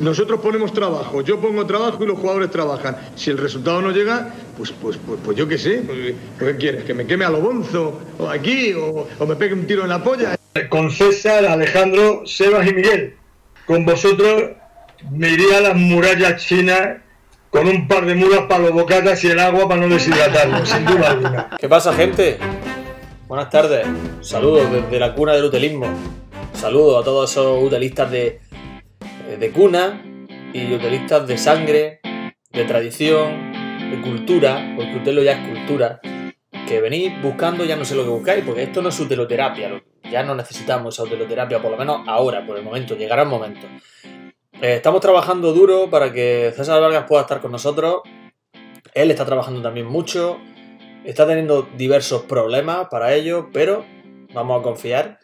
Nosotros ponemos trabajo, yo pongo trabajo y los jugadores trabajan. Si el resultado no llega, pues, pues, pues, pues yo qué sé. Pues, ¿Qué quieres? ¿Que me queme a lo bonzo? ¿O aquí? O, ¿O me pegue un tiro en la polla? Con César, Alejandro, Sebas y Miguel. Con vosotros me iría a las murallas chinas con un par de mulas para los bocatas y el agua para no deshidratarlo, sin duda alguna. ¿Qué pasa, gente? Buenas tardes. Saludos desde la cuna del utilismo. Saludos a todos esos utilistas de, de cuna y utilistas de sangre, de tradición, de cultura, porque usted ya es cultura, que venís buscando, ya no sé lo que buscáis, porque esto no es uteloterapia, ya no necesitamos esa por lo menos ahora, por el momento, llegará el momento. Eh, estamos trabajando duro para que César Vargas pueda estar con nosotros. Él está trabajando también mucho, está teniendo diversos problemas para ello, pero vamos a confiar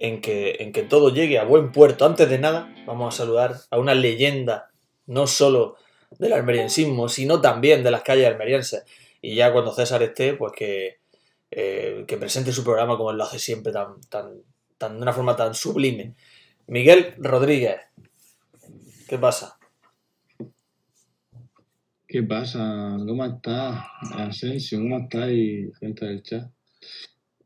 en que, en que todo llegue a buen puerto. Antes de nada, vamos a saludar a una leyenda, no solo del almeriensismo, sino también de las calles almerienses. Y ya cuando César esté, pues que, eh, que presente su programa como él lo hace siempre, tan, tan, tan, de una forma tan sublime. Miguel Rodríguez, ¿qué pasa? ¿Qué pasa? ¿Cómo estás, Asensio? ¿Cómo estás y gente del chat?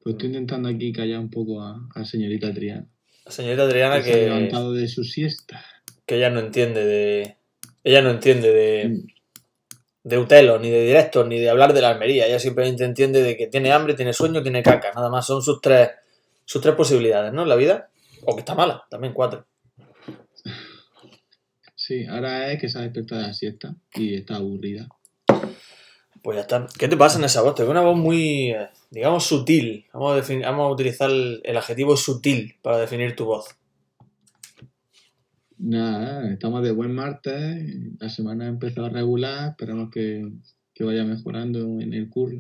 Pues estoy intentando aquí callar un poco a, a señorita Adriana. La señorita Adriana que se ha levantado de su siesta. que ella no entiende de. Ella no entiende de. de Utelo, ni de directos, ni de hablar de la Almería. Ella simplemente entiende de que tiene hambre, tiene sueño, tiene caca. Nada más son sus tres, sus tres posibilidades, ¿no? En la vida. O que está mala, también cuatro. Sí, ahora es que se ha despertado de la siesta y está aburrida. Pues ya está. ¿Qué te pasa en esa voz? Te veo una voz muy, eh, digamos, sutil. Vamos a, defin- vamos a utilizar el, el adjetivo sutil para definir tu voz. Nada, estamos de buen martes, la semana ha empezado a regular, esperamos que, que vaya mejorando en el curso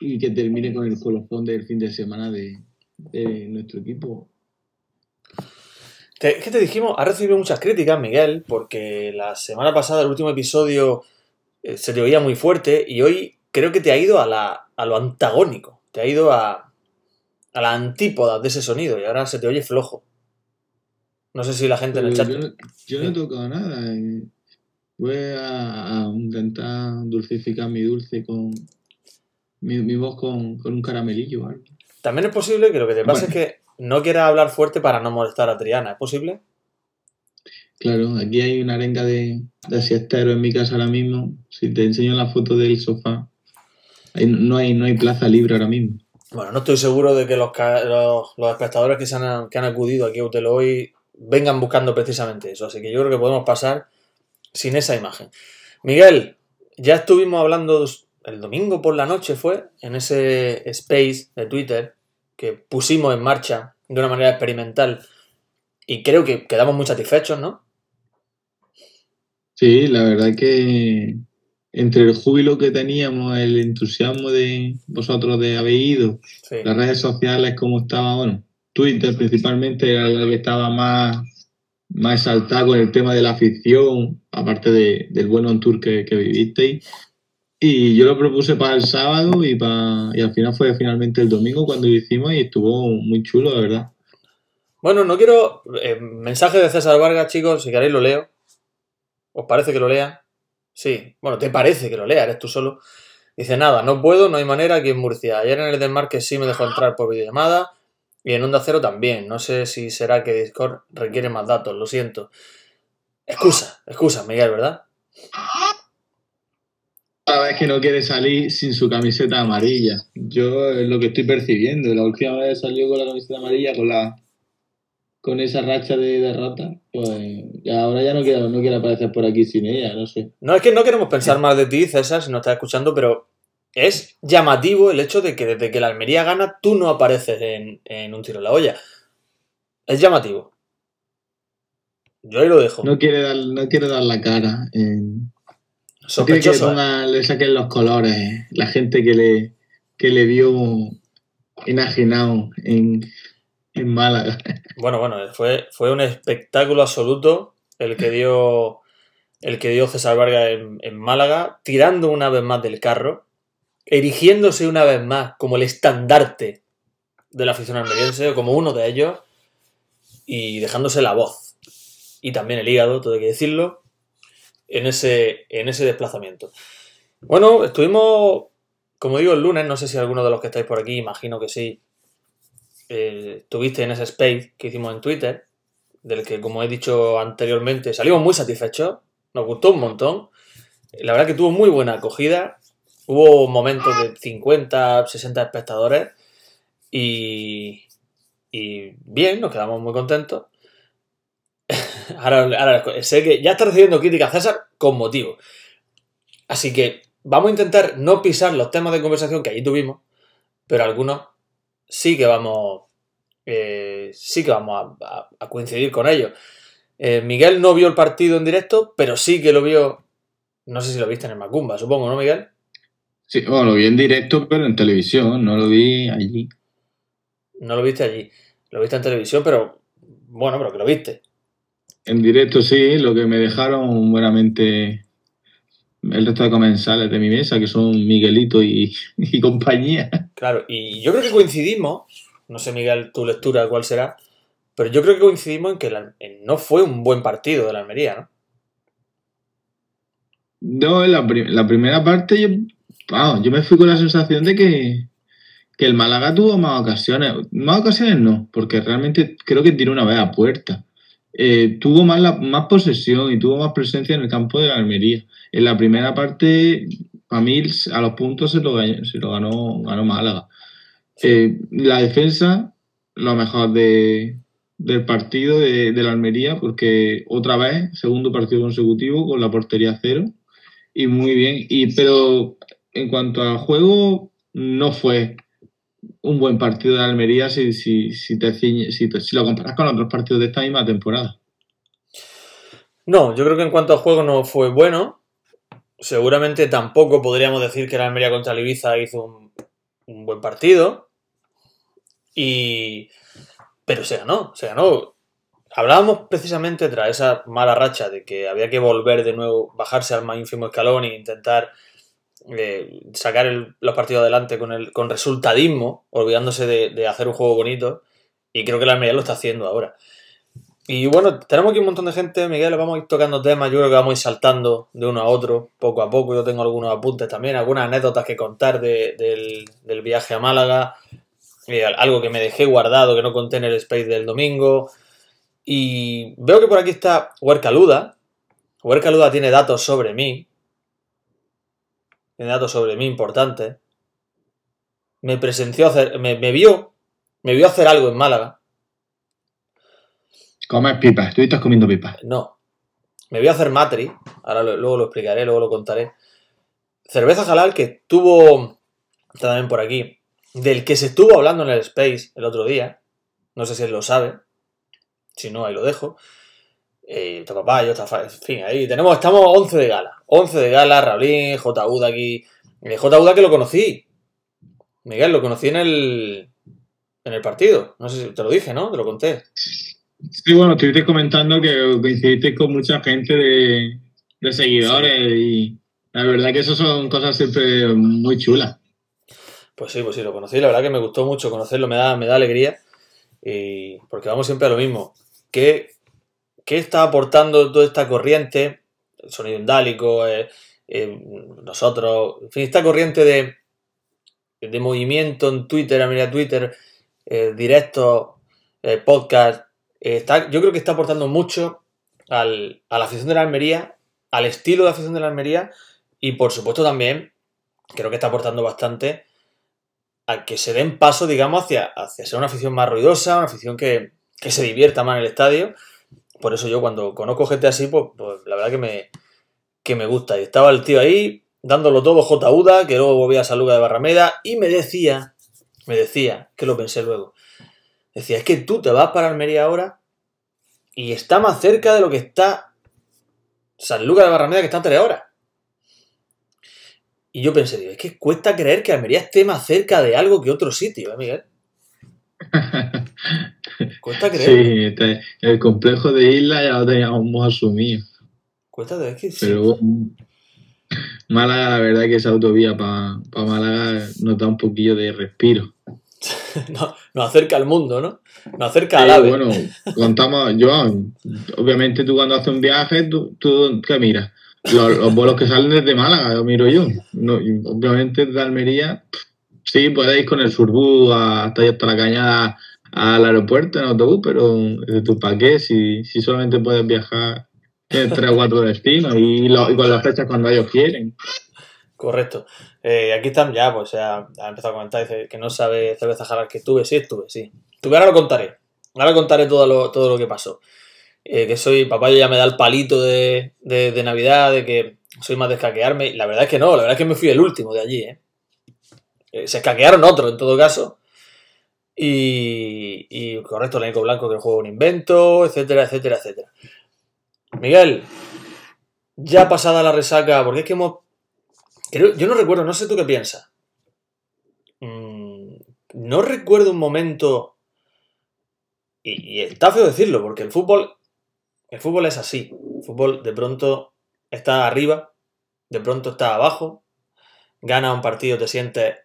y que termine con el colofón del fin de semana de, de nuestro equipo. Es que te dijimos, has recibido muchas críticas, Miguel, porque la semana pasada, el último episodio, se te oía muy fuerte y hoy creo que te ha ido a, la, a lo antagónico. Te ha ido a, a la antípoda de ese sonido y ahora se te oye flojo. No sé si la gente en el chat... yo, no- yo no he tocado nada. eh. Voy a, a intentar dulcificar mi dulce con mi, mi voz con, con un caramelillo o algo. También es posible que lo que te pasa Bueno. es que no quieras hablar fuerte para no molestar a Triana. ¿Es posible? Claro, aquí hay una arenga de, de siestero en mi casa ahora mismo. Si te enseño la foto del sofá, no hay, no hay plaza libre ahora mismo. Bueno, no estoy seguro de que los, los, los espectadores que, se han, que han acudido aquí a Utelo hoy vengan buscando precisamente eso. Así que yo creo que podemos pasar sin esa imagen. Miguel, ya estuvimos hablando el domingo por la noche, fue, en ese space de Twitter que pusimos en marcha de una manera experimental y creo que quedamos muy satisfechos, ¿no? Sí, la verdad que entre el júbilo que teníamos, el entusiasmo de vosotros de haber ido, Sí. las redes sociales como estaba, bueno, Twitter principalmente era la que estaba más, más exaltada con el tema de la afición, aparte de- del buen on tour que, que vivisteis. Y yo lo propuse para el sábado y, para, y al final fue finalmente el domingo cuando lo hicimos y estuvo muy chulo, de verdad. Bueno, no quiero. eh, mensaje de César Vargas, chicos, si queréis lo leo. ¿Os parece que lo lea? Sí. Bueno, te parece que lo lea, eres tú solo. Dice nada, no puedo, no hay manera aquí en Murcia. Ayer en el del Mar que sí me dejó entrar por videollamada y en Onda Cero también. No sé si será que Discord requiere más datos, lo siento. Excusa, excusa, Miguel, ¿verdad? La verdad es que no quiere salir sin su camiseta amarilla. Yo es lo que estoy percibiendo. La última vez salió con la camiseta amarilla, con la con esa racha de derrota, pues ahora ya no no quiere aparecer por aquí sin ella, no sé. No es que no queremos pensar más de ti, César, si nos estás escuchando, pero es llamativo el hecho de que desde que la Almería gana, tú no apareces en, en un tiro en la olla. Es llamativo. Yo ahí lo dejo. No quiere dar, no quiere dar la cara. eh, no quiere que le, Sospechoso. ¿eh? le saquen los colores. La gente que le, que le vio enajenado en, en Málaga. Bueno, bueno, fue, fue un espectáculo absoluto el que dio el que dio César Vargas en, Málaga, tirando una vez más del carro, erigiéndose una vez más como el estandarte de la afición almeriense, como uno de ellos, y dejándose la voz. y también el hígado, todo hay que decirlo, en ese, en ese desplazamiento. Bueno, estuvimos, como digo, el lunes, no sé si alguno de los que estáis por aquí, imagino que sí, eh, estuviste en ese space que hicimos en Twitter, del que, como he dicho anteriormente, salimos muy satisfechos, nos gustó un montón. La verdad que tuvo muy buena acogida. Hubo momentos de 50, 60 espectadores y, y bien, nos quedamos muy contentos. ahora, ahora, sé que ya está recibiendo críticas César con motivo. Así que vamos a intentar no pisar los temas de conversación que allí tuvimos, pero algunos sí que vamos, eh, sí que vamos a, coincidir con ellos. Eh, Miguel no vio el partido en directo, pero sí que lo vio, no sé si lo viste en el Macumba, supongo, ¿no, Miguel? Sí, bueno, lo vi en directo, pero en televisión, no lo vi allí. No lo viste allí, lo viste en televisión, pero bueno, pero que lo viste. En directo sí, lo que me dejaron buenamente el resto de comensales de mi mesa, que son Miguelito y, compañía. Claro, y yo creo que coincidimos, no sé Miguel, tu lectura cuál será, pero yo creo que coincidimos en que no fue un buen partido de la Almería, ¿no? No, en la, primera parte yo, yo me fui con la sensación de que, que el Málaga tuvo más ocasiones. Más ocasiones no, porque realmente creo que tiró una vez a puerta. Eh, tuvo más, más posesión y tuvo más presencia en el campo de la Almería. En la primera parte, a mí a los puntos se lo, se lo ganó, ganó Málaga. Eh, la defensa, lo mejor de, del partido de, la Almería, porque otra vez, segundo partido consecutivo con la portería cero. Y muy bien. Y, pero en cuanto al juego, no fue un buen partido de Almería si, si, si, te, si, si lo comparas con otros partidos de esta misma temporada. No, yo creo que en cuanto al juego no fue bueno. Seguramente tampoco podríamos decir que la Almería contra el Ibiza hizo un, un buen partido. Y. Pero se ganó, se ganó. Hablábamos precisamente tras esa mala racha de que había que volver de nuevo, bajarse al más ínfimo escalón e intentar sacar los partidos adelante con, el, con resultadismo, olvidándose de, hacer un juego bonito. Y creo que la Almería lo está haciendo ahora. Y bueno, tenemos aquí un montón de gente, Miguel, vamos a ir tocando temas, yo creo que vamos a ir saltando de uno a otro, poco a poco. Yo tengo algunos apuntes también, algunas anécdotas que contar del, viaje a Málaga, eh, algo que me dejé guardado, que no conté en el space del domingo. Y veo que por aquí está Huercaluda. Huercaluda tiene datos sobre mí, tiene datos sobre mí importantes, me presenció hacer, me, vio, me vio hacer algo en Málaga. Comer pipas, estuviste comiendo pipas. No. Me vio hacer matri, ahora luego lo explicaré, luego lo contaré. Cerveza halal que estuvo también por aquí, del que se estuvo hablando en el Space el otro día. No sé si él lo sabe. Si no, ahí lo dejo. Eh, papá, yo, en fin, ahí tenemos, estamos 11 de gala. 11 de gala, Raulín, J. Uda aquí. Eh, J. Uda que lo conocí. Miguel, lo conocí en el, en el partido. No sé si te lo dije, ¿no? Te lo conté. Sí, bueno, estuviste comentando que coincidiste con mucha gente de, seguidores y la verdad que eso son cosas siempre muy chulas. Pues sí, pues sí, lo conocí. La verdad que me gustó mucho conocerlo, me da, me da alegría. Y porque vamos siempre a lo mismo. ¿Qué, ¿Qué está aportando toda esta corriente? El sonido indálico, eh, eh, nosotros, en fin, esta corriente de, de movimiento en Twitter, a medida Twitter, eh, directo, podcast, está, yo creo que está aportando mucho al, a la afición de la Almería, al estilo de afición de la Almería y por supuesto también creo que está aportando bastante a que se den paso, digamos, hacia, hacia ser una afición más ruidosa, una afición que, que se divierta más en el estadio por eso yo cuando conozco gente así, pues, pues, la verdad que me, que me gusta. Y estaba el tío ahí, dándolo todo J. Uda, que luego volvía a Saluga de Barrameda, y me decía, me decía, que lo pensé luego, decía, es que tú te vas para Almería ahora y está más cerca de lo que está San Lucas de Barrameda, que está a tres horas. Y yo pensé, digo, es que cuesta creer que Almería esté más cerca de algo que otro sitio, ¿eh, Miguel? Cuesta creer. Sí, el complejo de isla ya lo teníamos asumido. Cuesta creer que sí. Pero Málaga, la verdad que esa autovía para Málaga nos da un poquillo de respiro. nos, nos acerca al mundo, ¿no? Nos acerca al ave. bueno, contamos, Joan, obviamente tú cuando haces un viaje, tú, tú ¿qué miras? Los, los vuelos que salen desde Málaga, lo miro yo. No, obviamente de Almería, sí, podéis con el Surbú hasta, hasta la cañada al aeropuerto en autobús, pero ¿de para qué? Si, si solamente puedes viajar en tres o cuatro destinos y, con las fechas cuando ellos quieren. Correcto. Eh, aquí están ya, pues ya ha empezado a comentar, dice que no sabe cerveza jalar que estuve, sí estuve, sí. Estuve, ahora lo contaré. Ahora contaré todo lo, todo lo que pasó. Eh, que soy, papá ya me da el palito de, de, Navidad, de que soy más de escaquearme. La verdad es que no, la verdad es que me fui el último de allí, ¿eh? Eh, se escaquearon otros, en todo caso. Y, y correcto, el Nico Blanco, que el juego un invento, etcétera, etcétera, etcétera. Miguel, ya pasada la resaca, porque es que hemos yo no recuerdo, no sé tú qué piensas. Mm, no recuerdo un momento. Y, y está feo decirlo, porque el fútbol. El fútbol es así. El fútbol de pronto está arriba, de pronto está abajo. Gana un partido, te sientes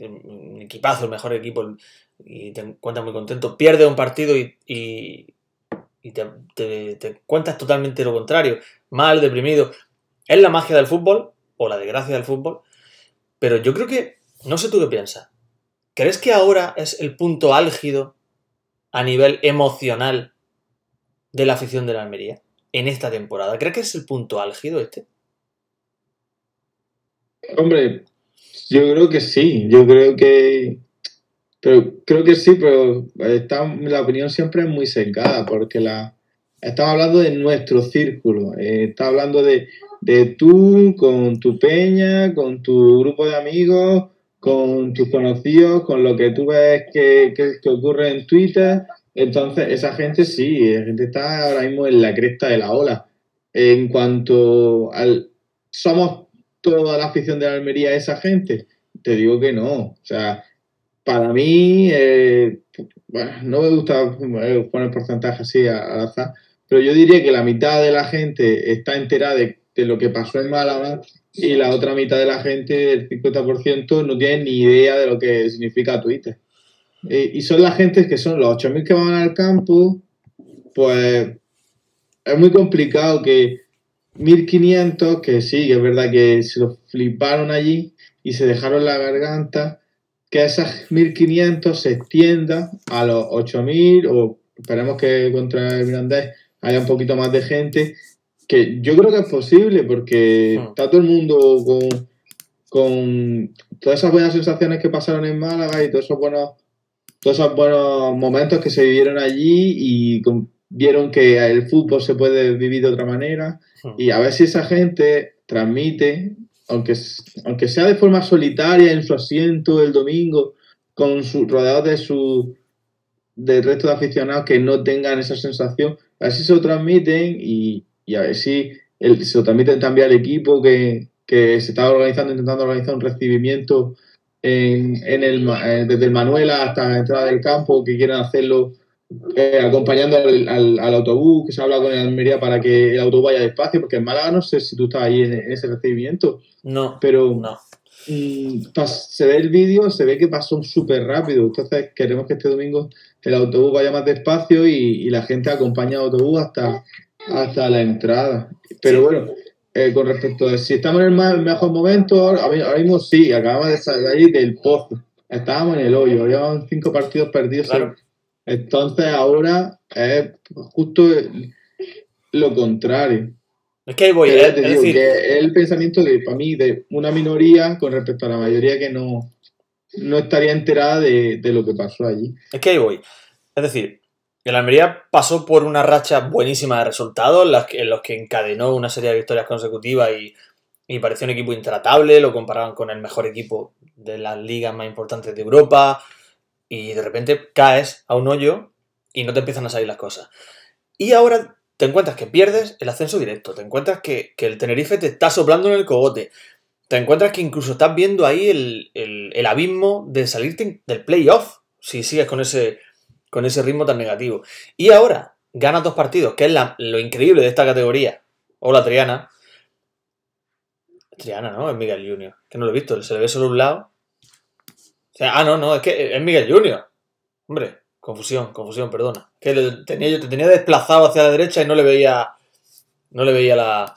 un equipazo, el mejor equipo, y te encuentras muy contento. Pierde un partido y, y, te, te, encuentras totalmente lo contrario. Mal, deprimido. Es la magia del fútbol, o la desgracia del fútbol, pero yo creo que, no sé tú qué piensas, ¿crees que ahora es el punto álgido a nivel emocional de la afición de la Almería en esta temporada? ¿Crees que es el punto álgido este? Hombre, yo creo que sí, yo creo que, pero creo que sí, pero está, la opinión siempre es muy secada, porque la, estamos hablando de nuestro círculo, eh, está hablando de, de tú con tu peña, con tu grupo de amigos, con tus conocidos, con lo que tú ves que, que, que ocurre en Twitter, entonces esa gente sí, la gente está ahora mismo en la cresta de la ola. En cuanto al, somos toda la afición de la Almería esa gente? Te digo que no. O sea, para mí, eh, no me gusta eh, poner porcentaje así al azar, pero yo diría que la mitad de la gente está enterada de, lo que pasó en Málaga y la otra mitad de la gente, el 50%, no tiene ni idea de lo que significa Twitter. Eh, y son las gentes que son los 8.000 que van al campo, pues es muy complicado que 1500, que sí, que es verdad que se lo fliparon allí y se dejaron la garganta, que esas 1500 se extienda a los 8000 o esperemos que contra el Mirandés haya un poquito más de gente, que yo creo que es posible porque Hmm. está todo el mundo con, con todas esas buenas sensaciones que pasaron en Málaga y todos esos buenos todos esos buenos momentos que se vivieron allí y con- vieron que el fútbol se puede vivir de otra manera y a ver si esa gente transmite, aunque, aunque sea de forma solitaria en su asiento el domingo, con su, rodeados de su del resto de aficionados que no tengan esa sensación, a ver si se lo transmiten y, y a ver si el- se lo transmiten también al equipo que, que se está organizando, intentando organizar un recibimiento en, en el, eh, desde el Manuela hasta la entrada del campo, que quieran hacerlo eh, acompañando al, al- al autobús, que se habla con el Almería para que el autobús vaya despacio, porque en Málaga no sé si tú estabas ahí en, en ese recibimiento, No, pero no. mm, pas- se ve el vídeo, se ve que pasó súper rápido, entonces queremos que este domingo el autobús vaya más despacio y, y la gente acompañe al autobús hasta, hasta la entrada. Pero Sí. bueno, eh, con respecto a si estamos en el ma- mejor momento, ahora, ahora mismo sí, acabamos de salir del pozo, estábamos en el hoyo, habíamos cinco partidos perdidos. Claro. Entonces ahora es justo lo contrario. Es que ahí voy, eh, es digo decir, que es el pensamiento de, para mí, de una minoría con respecto a la mayoría que no, no estaría enterada de, de lo que pasó allí. Es que ahí voy. Es decir, el Almería pasó por una racha buenísima de resultados en, los que encadenó una serie de victorias consecutivas y, y pareció un equipo intratable, lo comparaban con el mejor equipo de las ligas más importantes de Europa y de repente caes a un hoyo y no te empiezan a salir las cosas. Y ahora te encuentras que pierdes el ascenso directo, te encuentras que, que el Tenerife te está soplando en el cogote, te encuentras que incluso estás viendo ahí el, el- abismo de salirte del playoff si sigues con ese, con ese ritmo tan negativo. Y ahora ganas dos partidos, que es la- lo increíble de esta categoría. Hola, Triana. Triana, ¿no? Es Miguel Junior. Que no lo he visto, se le ve solo un lado. Sea, ah, no, no, es que es Miguel Junior. Hombre, confusión, confusión, perdona. Que tenía, yo te tenía desplazado hacia la derecha y no le veía. No le veía la,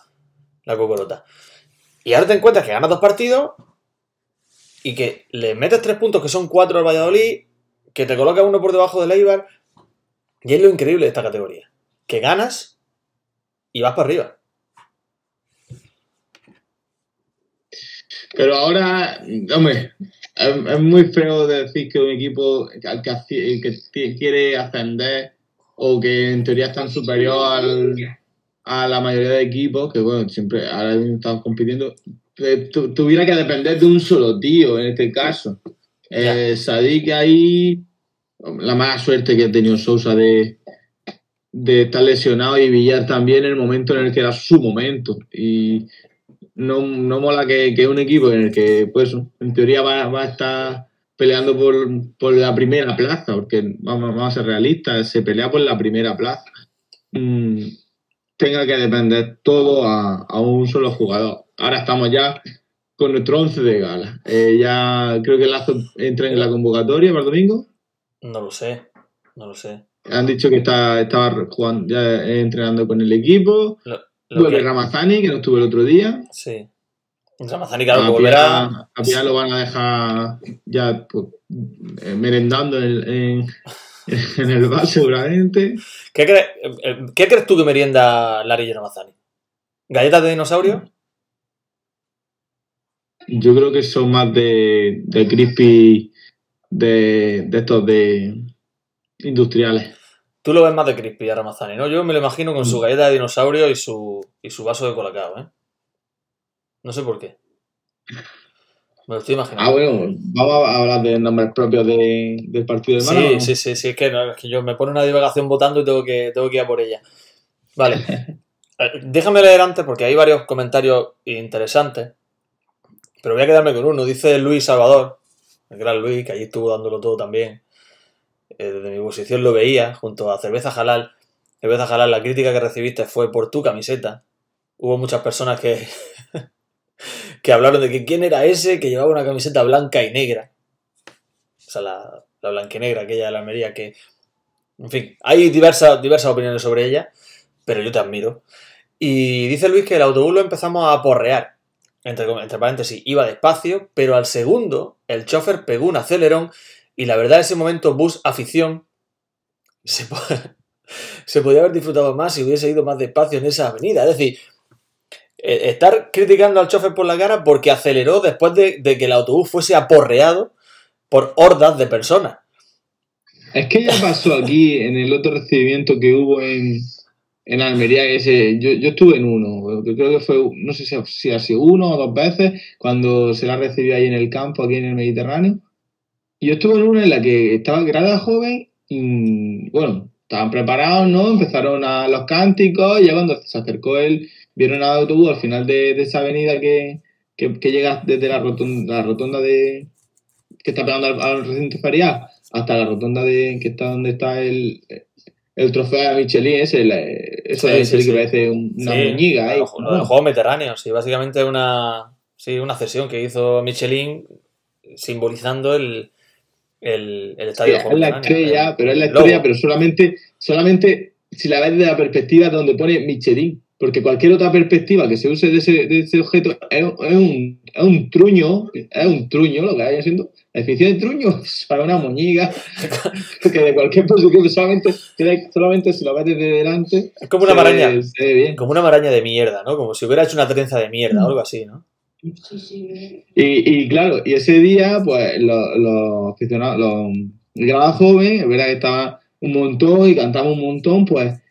la cocorota. Y ahora te encuentras que ganas dos partidos y que le metes tres puntos, que son cuatro al Valladolid, que te coloca uno por debajo del Eibar. Y es lo increíble de esta categoría. Que ganas y vas para arriba. Pero ahora, hombre, es, muy feo decir que un equipo que, que quiere ascender o que en teoría están superior al, a la mayoría de equipos, que bueno, siempre ahora mismo estamos compitiendo, eh, tu- tuviera que depender de un solo tío en este caso. Eh, Sadik ahí, la mala suerte que ha tenido Sousa de, de estar lesionado y Villar también en el momento en el que era su momento. Y no, no mola que, que un equipo en el que, pues, en teoría va, va a estar peleando por, por la primera plaza, porque vamos, vamos a ser realistas, se pelea por la primera plaza, mm, tenga que depender todo a, a un solo jugador. Ahora estamos ya con nuestro 11 de gala. Eh, ya creo que Lazo entra en la convocatoria para el domingo. No lo sé, no lo sé. Han dicho que está, estaba jugando, ya entrenando con el equipo. Lo, lo Vuelve que- Ramazani, que no estuvo el otro día. sí. Ramazani, claro, a, volverá. a lo van a dejar ya pues, eh, merendando en, en, en el bar seguramente. ¿Qué, cre- eh, ¿Qué crees tú que merienda Larillo Ramazani? ¿Galletas de dinosaurio? Yo creo que son más de, de crispy de, de estos de industriales. Tú lo ves más de crispy a Ramazani, ¿no? Yo me lo imagino con su galleta de dinosaurio y su, y su vaso de colacao, ¿eh? No sé por qué. Me lo estoy imaginando. Ah, bueno, vamos a hablar de nombres propios de, del partido de. Sí, sí, sí, sí, es que, no, es que yo me pone una divagación votando y tengo que, tengo que ir a por ella. Vale. Eh, Déjame leer antes porque hay varios comentarios interesantes. Pero voy a quedarme con uno. Dice Luis Salvador, el gran Luis, que allí estuvo dándolo todo también. Eh, desde mi posición lo veía, junto a Cerveza Jalal. Cerveza Jalal, la crítica que recibiste fue por tu camiseta. Hubo muchas personas que, que hablaron de que quién era ese que llevaba una camiseta blanca y negra. O sea, la, la blanquinegra, aquella de la Almería, que. En fin, hay diversas, diversas opiniones sobre ella, pero yo te admiro. Y dice Luis que el autobús lo empezamos a porrear. Entre, entre paréntesis, iba despacio, pero al segundo el chofer pegó un acelerón y la verdad ese momento bus afición se, se podía haber disfrutado más si hubiese ido más despacio en esa avenida. Es decir, eh, estar criticando al chofer por la cara porque aceleró después de, que el autobús fuese aporreado por hordas de personas. Es que ya pasó aquí en el otro recibimiento que hubo en, en Almería, ese, yo, yo estuve en uno, creo que fue, no sé si, si ha sido uno o dos veces, cuando se la recibió ahí en el campo, aquí en el Mediterráneo. Yo estuve en una en la que estaba grada joven y, bueno, estaban preparados, ¿no? Empezaron a los cánticos y ya cuando se acercó él, vieron al autobús al final de, de esa avenida que, que, que llega desde la rotonda, la rotonda de que está pegando al, al recinto ferial hasta la rotonda de que está donde está el, el trofeo de Michelin, ese, la- eso Sí, Michelin sí. que parece un- una muñiga ahí. Lo, lo de los Juegos Mediterráneos, sí, básicamente una, sí, una cesión que hizo Michelin simbolizando el, el, el Sí, estadio de es la estrella, el- pero es la el estrella, logo. pero solamente, solamente si la ves desde la perspectiva donde pone Michelin. Porque cualquier otra perspectiva que se use de ese, de ese objeto es, es un, es un truño, es un truño lo que vaya siendo. La definición de truño es para una muñiga, que de cualquier posición solamente, solamente si lo ves desde delante. Es como una se maraña, ve- se ve bien. como una maraña de mierda, ¿no? Como si hubiera hecho una trenza de mierda o algo así, ¿no? Y, y claro, y ese día, pues los, aficionados, los joven, es que estaba un montón y cantamos un montón, pues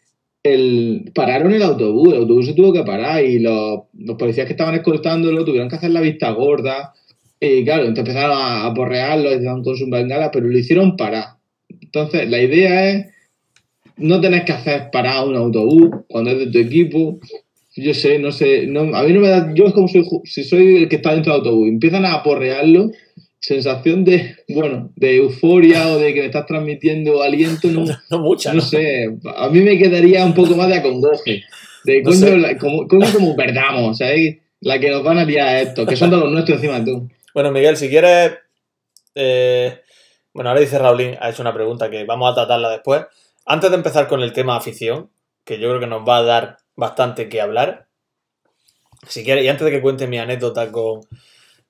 el, pararon el autobús, el autobús se tuvo que parar y los, los policías que estaban escoltándolo tuvieron que hacer la vista gorda. Y claro, entonces empezaron a, a porrearlo, estaban con sus bengalas, pero lo hicieron parar. Entonces, la idea es no tenés que hacer parar un autobús cuando es de tu equipo. Yo sé, no sé, no, a mí no me da, yo es como soy, si soy el que está dentro del autobús, empiezan a aporrearlo, sensación de, bueno, de euforia o de que me estás transmitiendo aliento, no, No mucha, no ¿no? sé, a mí me quedaría un poco más de acongoje, de No coño, como, coño como perdamos, ¿sabes? La que nos van a liar a esto, que son de los nuestros encima de todo. Bueno, Miguel, si quieres, Eh, bueno, ahora dice Raulín, ha hecho una pregunta que vamos a tratarla después. Antes de empezar con el tema afición, que yo creo que nos va a dar bastante que hablar, si quieres, y antes de que cuente mi anécdota con,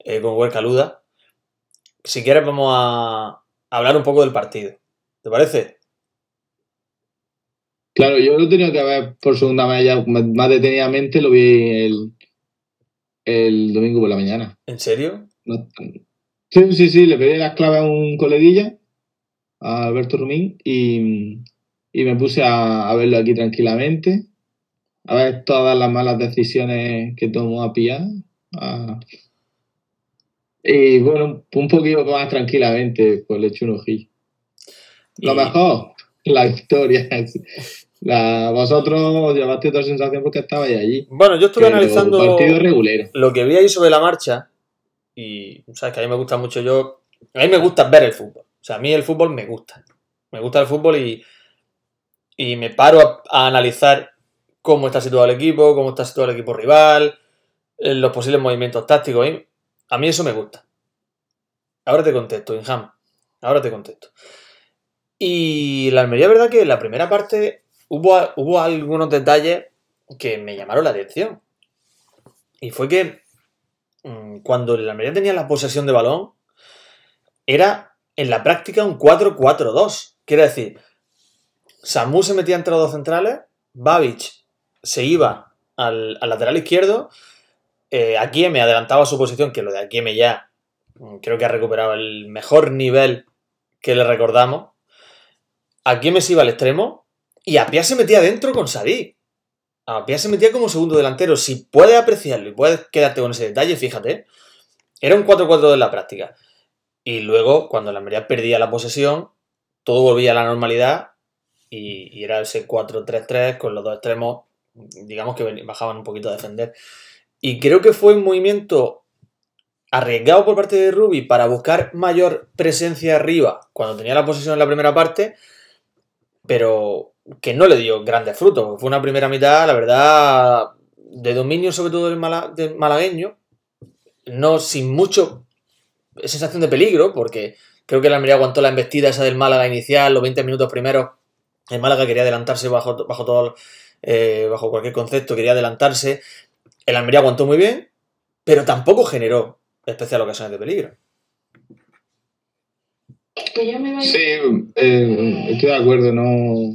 eh, con Huerca Luda, si quieres vamos a hablar un poco del partido. ¿Te parece? Claro, yo lo he tenido que ver por segunda vez ya más detenidamente, lo vi el, el domingo por la mañana. ¿En serio? sí, sí, sí, le pedí las claves a un coleguilla, a Alberto Rumín, y, y me puse a, a, verlo aquí tranquilamente, a ver todas las malas decisiones que tomó a pillar. Y bueno, un poquito más tranquilamente, pues le eché un ojillo. Lo mejor, la historia. La, vosotros llevaste otra sensación porque estabais allí. Bueno, yo estuve analizando lo que vi ahí sobre la marcha y sabes que a mí me gusta mucho yo, a mí me gusta ver el fútbol. O sea, a mí el fútbol me gusta. Me gusta el fútbol y, y me paro a, a analizar cómo está situado el equipo, cómo está situado el equipo rival, eh, los posibles movimientos tácticos. A mí eso me gusta. Ahora te contesto, Inham. Ahora te contesto. Y la Almería, verdad que en la primera parte hubo, hubo algunos detalles que me llamaron la atención. Y fue que mm, cuando la Almería tenía la posesión de balón, era en la práctica un 4-4-2. Quiere decir, Samu se metía entre los dos centrales, Babic se iba al, lateral izquierdo, eh, me adelantaba su posición, que lo de Akieme ya mm, creo que ha recuperado el mejor nivel que le recordamos. Akieme se iba al extremo y Apia se metía dentro con Sadik. Apia se metía como segundo delantero. Si puedes apreciarlo y puedes quedarte con ese detalle, fíjate, era un 4-4 de la práctica. Y luego, cuando la Almería perdía la posesión, todo volvía a la normalidad y, era ese 4-3-3 con los dos extremos, digamos que bajaban un poquito a defender. Y creo que fue un movimiento arriesgado por parte de Ruby para buscar mayor presencia arriba cuando tenía la posesión en la primera parte, pero que no le dio grandes frutos. Fue una primera mitad, la verdad, de dominio sobre todo del, malagueño, no sin mucho sensación de peligro, porque creo que la Almería aguantó la embestida esa del Málaga inicial, los 20 minutos primeros. El Málaga quería adelantarse bajo, bajo todo, eh, bajo cualquier concepto, quería adelantarse. El Almería aguantó muy bien, pero tampoco generó especial ocasiones de peligro. Sí, eh, estoy de acuerdo, no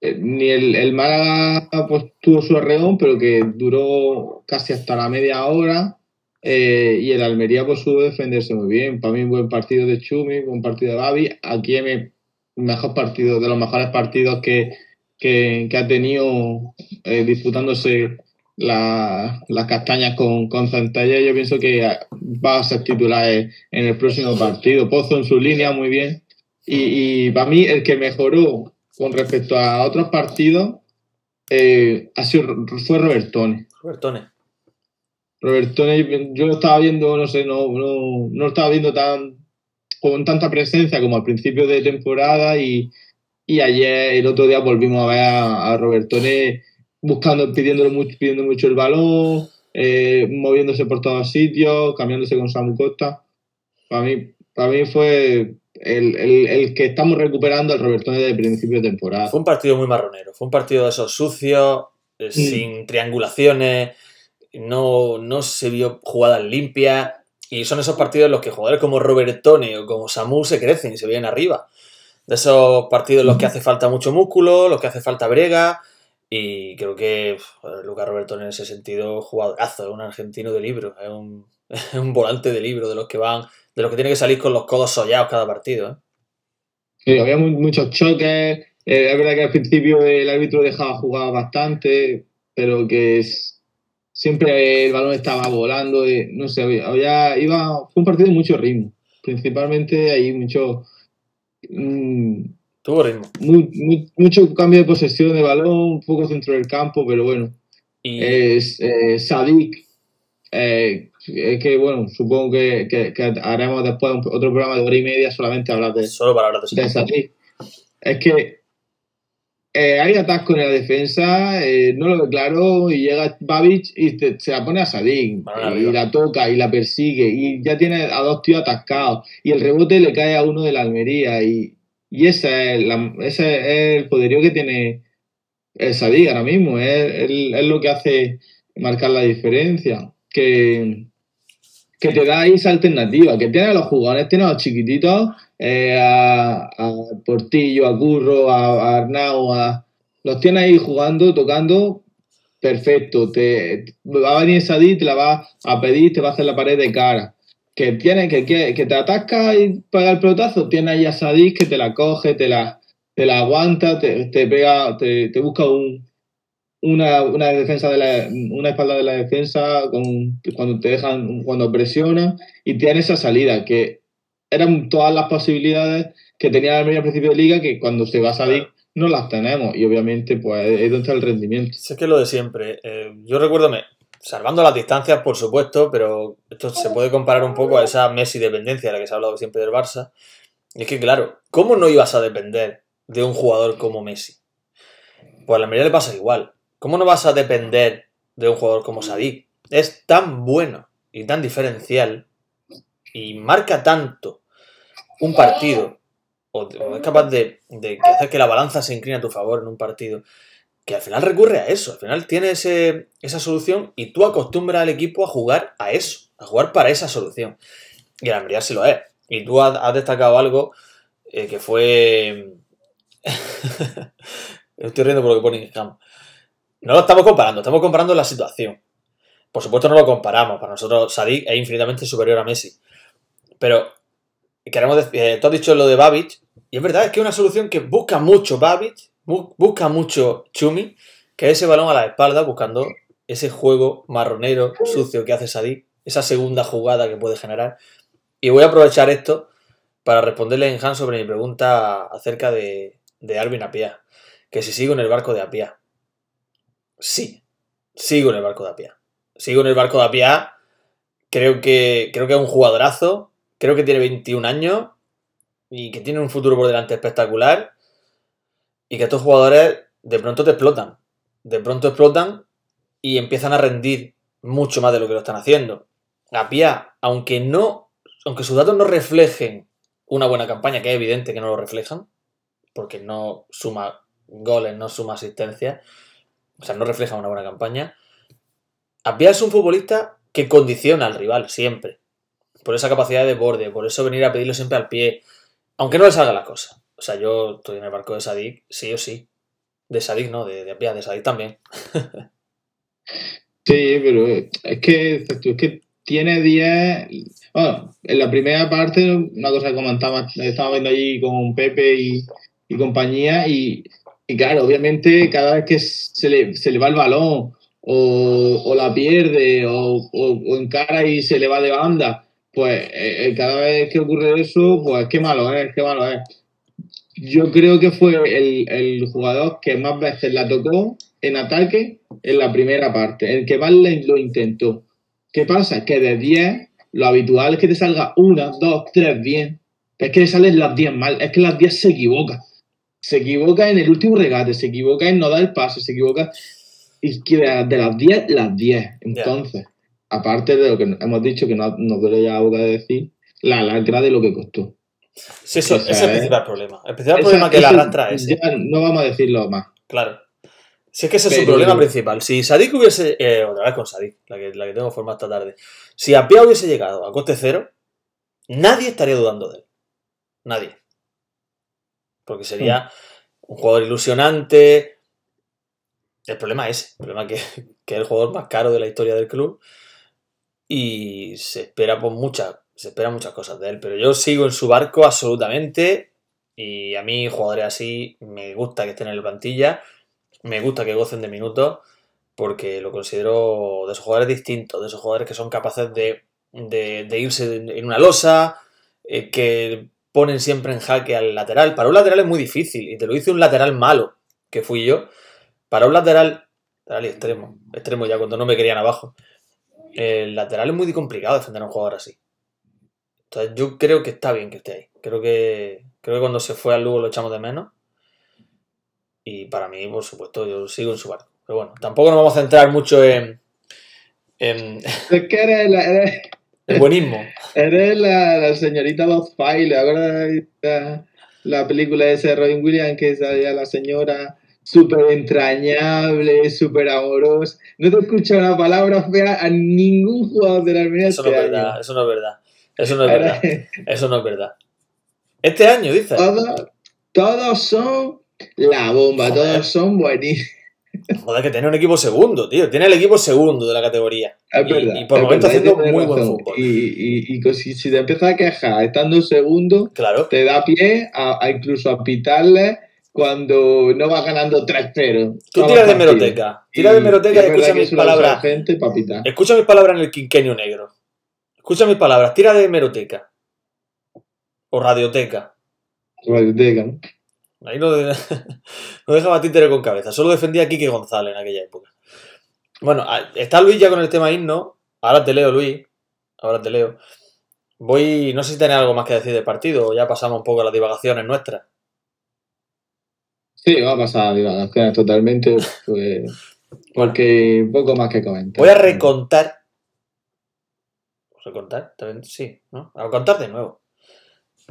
eh, ni el, el, Málaga pues, tuvo su arreón, pero que duró casi hasta la media hora. Eh, y el Almería pues supo defenderse muy bien. Para mí, un buen partido de Chumi, buen partido de Babi. Aquí el mejor partido, de los mejores partidos que, que, ha tenido eh, disputándose las castañas con, con Zantalla. Yo pienso que va a ser titular en el próximo partido. Pozo en su línea, muy bien. Y, y para mí, el que mejoró con respecto a otros partidos, eh, ha sido, fue Robertone. Robertone. Robertone, yo lo estaba viendo, no sé, no, no, no lo estaba viendo tan con tanta presencia como al principio de temporada y, y ayer, el otro día, volvimos a ver a, Robertone buscando, pidiéndolo mucho, pidiendo mucho el balón, eh, moviéndose por todos sitios, cambiándose con Samu Costa. Para mí, para mí fue el, que estamos recuperando al Robertone de principio de temporada. Fue un partido muy marronero, fue un partido de esos sucios, eh, mm. sin triangulaciones, no, no se vio jugadas limpias. Y son esos partidos en los que jugadores como Robertone o como Samu se crecen y se vienen arriba. De esos partidos en los que hace falta mucho músculo, los que hace falta brega. Y creo que Lucas Robertone en ese sentido, jugadorazo, es un argentino de libro, es un, es un volante de libro de los que van de los que tiene que salir con los codos sollados cada partido. ¿eh? Sí, había muchos choques. Eh, es verdad que al principio el árbitro dejaba jugar bastante, pero que siempre el balón estaba volando. Y, no sé, había, iba, fue un partido de mucho ritmo. Principalmente hay mucho. Mm, Tuvo ritmo. mucho cambio de posesión de balón, un poco centro del campo, pero bueno. Y... Es, eh, Sadik eh, es que, bueno, supongo que, que, haremos después otro programa de hora y media solamente hablar de, Solo para hablar de, Es que eh, hay atasco en la defensa, eh, no lo ve claro, y llega Babic y te- se la pone a Sadik, y la toca y la persigue, y ya tiene a dos tíos atascados, y el rebote le cae a uno de la Almería, y, y ese, es la- ese es el poderío que tiene el Sadik ahora mismo, es, es- es lo que hace marcar la diferencia, que, que te da esa alternativa, que tiene a los jugadores, tiene a los chiquititos, eh, a, Portillo, a Curro, a, Arnau, a, los tiene ahí jugando, tocando, perfecto, te, va a venir Sadí, te la va a pedir, te va a hacer la pared de cara. Que tiene, que, que, que te atasca y pega el pelotazo, tiene ahí a Sadí que te la coge, te la, te la aguanta, te, te pega, te, te busca un, una, una defensa de la, una espalda de la defensa con, cuando te dejan, cuando presiona y tiene esa salida que eran todas las posibilidades que tenía la al principio de liga que cuando se va a salir no las tenemos y obviamente pues es donde está el rendimiento. Si es que lo de siempre. Eh, yo recuerdo, salvando las distancias, por supuesto, pero esto se puede comparar un poco a esa Messi dependencia de la que se ha hablado siempre del Barça. Y es que, claro, ¿cómo no ibas a depender de un jugador como Messi? Pues a la Almería le pasa igual. ¿Cómo no vas a depender de un jugador como Sadik? Es tan bueno y tan diferencial y marca tanto un partido o, o es capaz de, hacer que la balanza se incline a tu favor en un partido que al final recurre a eso, al final tiene ese- esa solución y tú acostumbras al equipo a jugar a eso, a jugar para esa solución. Y el Almería sí lo es. Y tú has, has destacado algo eh, que fue... Estoy riendo por lo que pone Ingham. No lo estamos comparando, estamos comparando la situación. Por supuesto no lo comparamos, para nosotros Sadik es infinitamente superior a Messi. Pero queremos eh, tú has dicho lo de Babic, y es verdad, es que es una solución que busca mucho Babic, bu- busca mucho Chumi, que es ese balón a la espalda buscando ese juego marronero, sucio que hace Sadik, esa segunda jugada que puede generar. Y voy a aprovechar esto para responderle en Han sobre mi pregunta acerca de, de Alvin Apia. Que si sigo en el barco de Apia. Sí, sigo en el barco de Apia. Sigo en el barco de Apia. Creo que, creo que es un jugadorazo. Creo que tiene 21 años y que tiene un futuro por delante espectacular. Y que estos jugadores de pronto te explotan. De pronto explotan y empiezan a rendir mucho más de lo que lo están haciendo. Apia, aunque no, aunque sus datos no reflejen una buena campaña, que es evidente que no lo reflejan, porque no suma goles, no suma asistencia, o sea, no refleja una buena campaña. Apia es un futbolista que condiciona al rival siempre, por esa capacidad de borde, por eso venir a pedirlo siempre al pie, aunque no le salga la cosa. O sea, yo estoy en el barco de Sadik, sí o sí. De Sadik, no, de, de de Sadik también. Sí, pero es que, es que tiene 10. Bueno, en la primera parte, una cosa que comentaba, estaba viendo allí con Pepe y, compañía, y, claro, obviamente, cada vez que se le, se le va el balón, o, la pierde, o, o encara y se le va de banda, pues eh, eh, cada vez que ocurre eso, pues qué malo es, qué malo es. Yo creo que fue el, el jugador que más veces la tocó en ataque en la primera parte, el que más lo intentó. ¿Qué pasa? Que de 10, lo habitual es que te salga una, dos, tres bien. Pero es que le salen las 10 mal, es que las 10 se equivoca. Se equivoca en el último regate, se equivoca en no dar el pase, se equivoca. Y que de, de las 10, las 10. Entonces, aparte de lo que hemos dicho, que no nos duele ya la boca de decir, la larga de lo que costó. Sí, eso, ese es el principal problema. El principal Esa- problema que ese- arrastra es ya no vamos a decirlo más. Claro. Si es que ese es su problema principal. Si Sadik hubiese. eh, otra vez con Sadik, la que, la que tengo formada esta tarde. Si Apia hubiese llegado a coste cero, nadie estaría dudando de él. Nadie. Porque sería un jugador ilusionante. El problema es ese. El problema es que, que es el jugador más caro de la historia del club. Y se espera por muchas. Se esperan muchas cosas de él. Pero yo sigo en su barco absolutamente. Y a mí, jugadores así, me gusta que estén en la plantilla. Me gusta que gocen de minutos. Porque lo considero de esos jugadores distintos. De esos jugadores que son capaces de, de- de irse en una losa. eh, que ponen siempre en jaque al lateral. Para un lateral es muy difícil. Y te lo dice un lateral malo, que fui yo. Para un lateral. Lateral y extremo. Extremo ya cuando no me querían abajo. El lateral es muy complicado defender a un jugador así. Entonces yo creo que está bien que esté ahí. Creo que, creo que cuando se fue al Lugo lo echamos de menos. Y para mí, por supuesto, yo sigo en su barco. Pero bueno, tampoco nos vamos a centrar mucho en, en Es que eres la, eres, el buenismo. eres la, la señorita Los File, ahora la, la película de ese Robin Williams que salía la señora súper entrañable, súper amorosa. No te escucha una palabra fea a ningún jugador de la Armenia Eso no este es verdad, año. eso no es verdad. Eso no es Ahora, verdad. Eso no es verdad. Este año, dices. todos, todos son la bomba, Joder. todos son buenísimos. Joder, que tiene un equipo segundo, tío. Tiene el equipo segundo de la categoría. Es Y- verdad. y por es momentos verdad, haciendo muy buen fútbol. Y, y, y si, si te empiezas a quejar estando segundo, Claro. te da pie a, a incluso a pitarle cuando no vas ganando 3-0. Tú tiras de meroteca. Tira de meroteca y escucha mis palabras. gente. Escucha mis palabras en el quinquenio negro. Escucha mis palabras. Tira de hemeroteca. O radioteca. Radioteca, ¿no? Ahí no, de- no dejaba títere con cabeza. Solo defendía a Quique González en aquella época. Bueno, está Luis ya con el tema himno. Ahora te leo, Luis. Ahora te leo. Voy. No sé si tenés algo más que decir del partido ya pasamos un poco a las divagaciones nuestras. Sí, va a pasar totalmente, pues, porque poco más que comentar. Voy a recontar. ¿Recontar? También sí, ¿no? A contar de nuevo.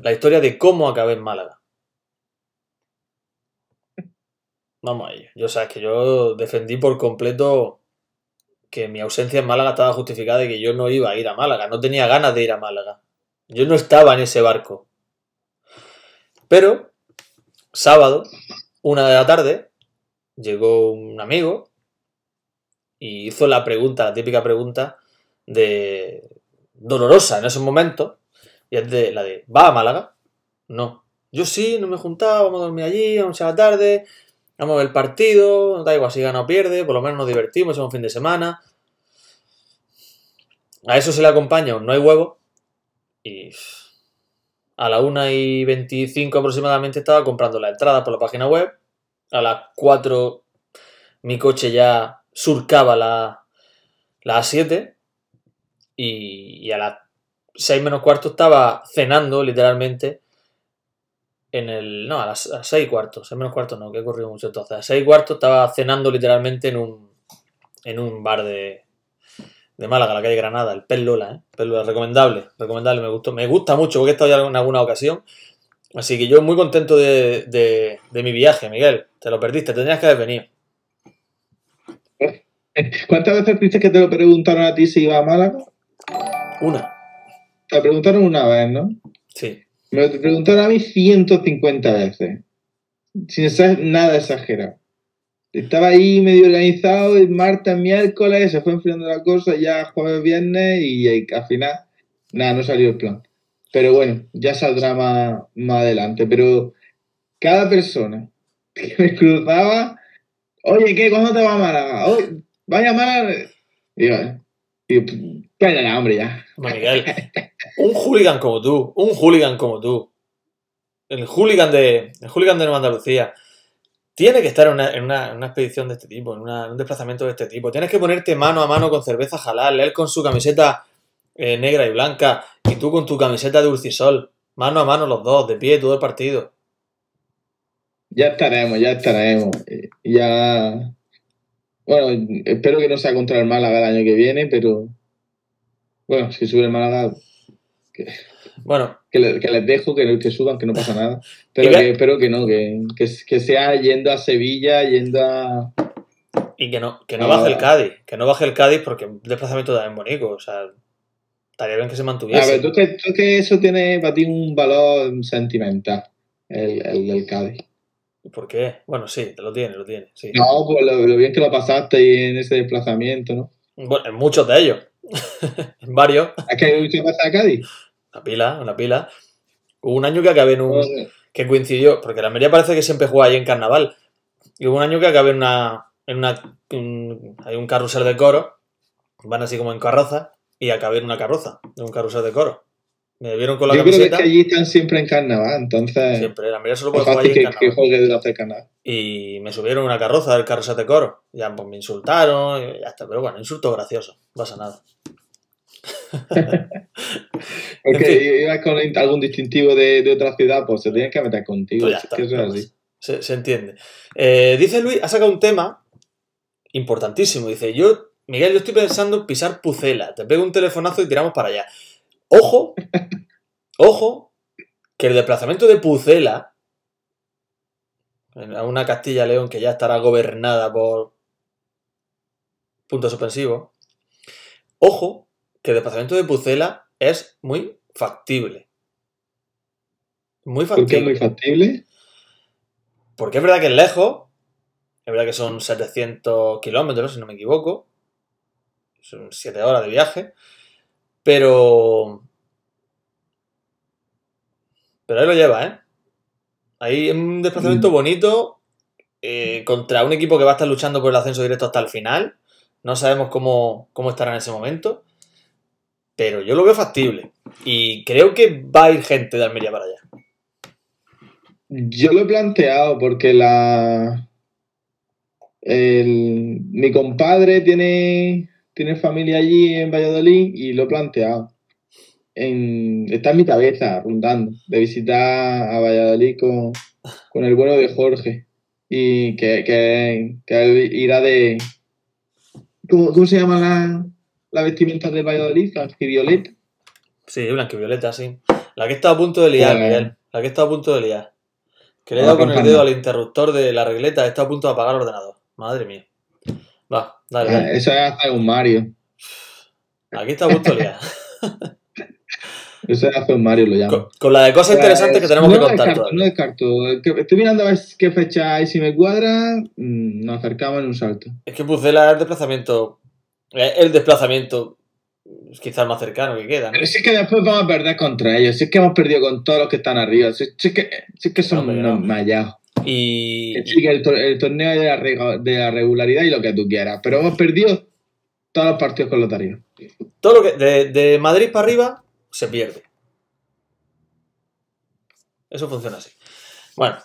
La historia de cómo acabé en Málaga. Vamos a ello. Yo sabes que yo defendí por completo que mi ausencia en Málaga estaba justificada y que yo no iba a ir a Málaga. No tenía ganas de ir a Málaga. Yo no estaba en ese barco. Pero, sábado, una de la tarde, llegó un amigo y hizo la pregunta, la típica pregunta de dolorosa en esos momentos, y es de la de ¿va a Málaga? No. Yo sí, no me he juntado, vamos a dormir allí, vamos a la tarde, vamos a ver el partido, da igual si gana o pierde, por lo menos nos divertimos, es un fin de semana. A eso se le acompaña no hay huevo, y a la 1 y 25 aproximadamente estaba comprando la entrada por la página web, a las 4 mi coche ya surcaba la, la A7 y, y a las 6 menos cuarto estaba cenando literalmente en el... No, a las, a las 6 y cuarto, 6 menos cuarto no, que he corrido mucho entonces. A las 6 y cuarto estaba cenando literalmente en un, en un bar de, de Málaga, la calle Granada, el Pez Lola, ¿eh? Lola, recomendable, recomendable, me gustó. Me gusta mucho porque he estado ya en alguna ocasión. Así que yo muy contento de, de, de mi viaje, Miguel. Te lo perdiste, tendrías que haber venido. ¿Cuántas veces dices que te lo preguntaron a ti si iba a Málaga? Una, Te lo preguntaron una vez, ¿no? sí. Me lo preguntaron a mí 150 veces. Sin ser nada exagerado. Estaba ahí medio organizado, el martes, miércoles, se fue enfriando la cosa, ya jueves, viernes y, al final, nada, no salió el plan. Pero bueno, ya saldrá más, más adelante. Pero cada persona que me cruzaba, oye, ¿qué? ¿Cuándo te va a Málaga? Oye, vaya Málaga. Y yo, digo, espérala, hombre, ya. Miguel, un hooligan como tú, un hooligan como tú, el hooligan de, el hooligan de Nueva Andalucía, tiene que estar en una, en una- expedición de este tipo, en, una- un desplazamiento de este tipo. Tienes que ponerte mano a mano con cerveza halal, él con su camiseta eh, negra y blanca, y tú con tu camiseta de Urcisol, mano a mano los dos, de pie todo el partido. Ya estaremos, ya estaremos. Ya. Bueno, espero que no sea contra el Málaga el año que viene, pero. Bueno, si sube el Málaga, Bueno, que, le- que les dejo que, que suban, que no pasa nada. Pero que espero que no, que, que, sea yendo a Sevilla, yendo a. y que no, que no Ah. baje el Cádiz, que no baje el Cádiz porque un desplazamiento también bonito, o sea, estaría bien que se A mantuviese. ver, tú que, tú que eso tiene para ti un valor sentimental, el, el del Cádiz. ¿Por qué? Bueno, sí, lo tiene, lo tiene, sí. No, pues lo, lo bien que lo pasaste en ese desplazamiento, ¿no? Bueno, en muchos de ellos. en varios. Una pila, una pila. Hubo un año que acabé en un. Que coincidió, porque la Almería parece que siempre juega ahí en carnaval. Y hubo un año que acabé en una. en una. un- hay un carrusel de coro. Van así como en carroza. Y acabé en una carroza, de un carrusel de coro. Me vieron con la Yo creo que es que allí están siempre en carnaval, entonces. Siempre, la Almería solo puede jugar allí en que, que carnaval. juegue durante canal. Y me subieron una carroza del carrusel de coro. Ya pues me insultaron y ya está. Pero bueno, insulto gracioso. No pasa nada. Porque En fin. ibas con algún distintivo de, de otra ciudad, pues se tienen que meter contigo. Pues está. que es así. se entiende. Eh, dice Luis, ha sacado un tema importantísimo. Dice, yo, Miguel, yo estoy pensando en pisar Pucela. Te pego un telefonazo y tiramos para allá. Ojo, ojo, que el desplazamiento de Pucela a una Castilla-León que ya estará gobernada por puntos suspensivos. Ojo, que el desplazamiento de Pucela es muy factible. Muy ¿Por qué es factible. muy factible? Porque es verdad que es lejos. Es verdad que son 700 kilómetros, si no me equivoco. Son 7 horas de viaje. Pero. Pero ahí lo lleva, ¿eh? Ahí es un desplazamiento Mm. bonito. eh, contra un equipo que va a estar luchando por el ascenso directo hasta el final. No sabemos cómo, cómo estará en ese momento. Pero yo lo veo factible. Y creo que va a ir gente de Almería para allá. Yo lo he planteado porque la. el- mi compadre tiene, tiene familia allí en Valladolid y lo he planteado. En- está en mi cabeza, rondando, de visitar a Valladolid con, con el bueno de Jorge. Y que, que, que él irá de. ¿Cómo, cómo se llama la, la vestimenta de Valladolid? Violeta. Sí, blanquivioleta, sí. La que está a punto de liar, Miguel. La que está a punto de liar. Que le he dado con el dedo al interruptor de la regleta, está a punto de apagar el ordenador. Madre mía. Va, dale, dale. Eso es hacer un Mario. Aquí está liar. Eso es hacer un Mario, lo llamo. con, con la de cosas interesantes que tenemos no que contar descarto. No descarto. Estoy mirando a ver qué fecha hay. Si me cuadra, mm, nos acercamos en un salto. Es que Pucela es el desplazamiento. Es el desplazamiento quizás más cercano que queda, ¿no? Pero si es que después vamos a perder contra ellos. Si es que hemos perdido con todos los que están arriba. Si, es, que, si es que son unos no. Y. Que sí, que el, tor- el torneo de la, de la regularidad y lo que tú quieras. Pero hemos perdido todos los partidos con arriba. Todo lo que. De, de Madrid para arriba se pierde. Eso funciona así. Bueno,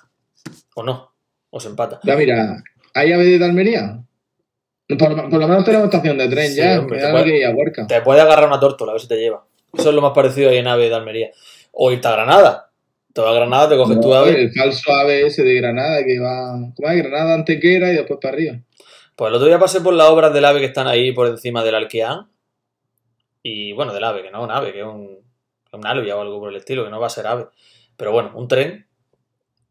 o no. O se empata. Ya mira, ¿hay ave de Almería? Por, por lo menos tenemos estación de tren Sí, ya. hombre, te puede- a. Te agarrar una tórtola, a ver si te lleva. Eso es lo más parecido ahí en AVE de Almería. O irte a Granada. Te vas a Granada, te coges tu No, AVE. el falso ave ese de Granada que va. ¿Cómo es? Granada, Antequera y después para arriba. Pues el otro día pasé por las obras del AVE que están ahí por encima del Alquián. Y bueno, del AVE, que no es un AVE, que es un, un Alvia o algo por el estilo, que no va a ser AVE. Pero bueno, un tren.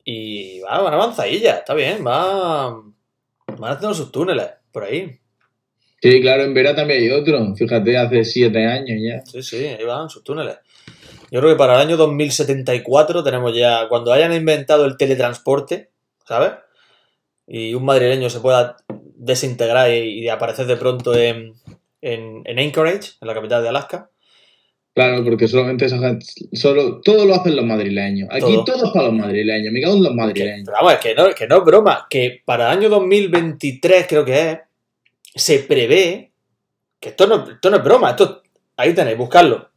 Y va, van avanzadilla, está bien, va. Van haciendo sus túneles por ahí. Sí, claro, en Vera también hay otro. Fíjate, hace siete años ya. Sí, sí, ahí van sus túneles. Yo creo que para el año 2074 tenemos ya, cuando hayan inventado el teletransporte, ¿sabes? Y un madrileño se pueda desintegrar y, y aparecer de pronto en, en, en Anchorage, en la capital de Alaska. Claro, porque solamente esa gente, solo, todo lo hacen los madrileños. Aquí Todo. todo, es para los madrileños. Me cago en los Que, madrileños. pero vamos, es que no, que no es broma, que para el año 2023 creo que es, se prevé, que esto no, esto no es broma, esto ahí tenéis, buscarlo.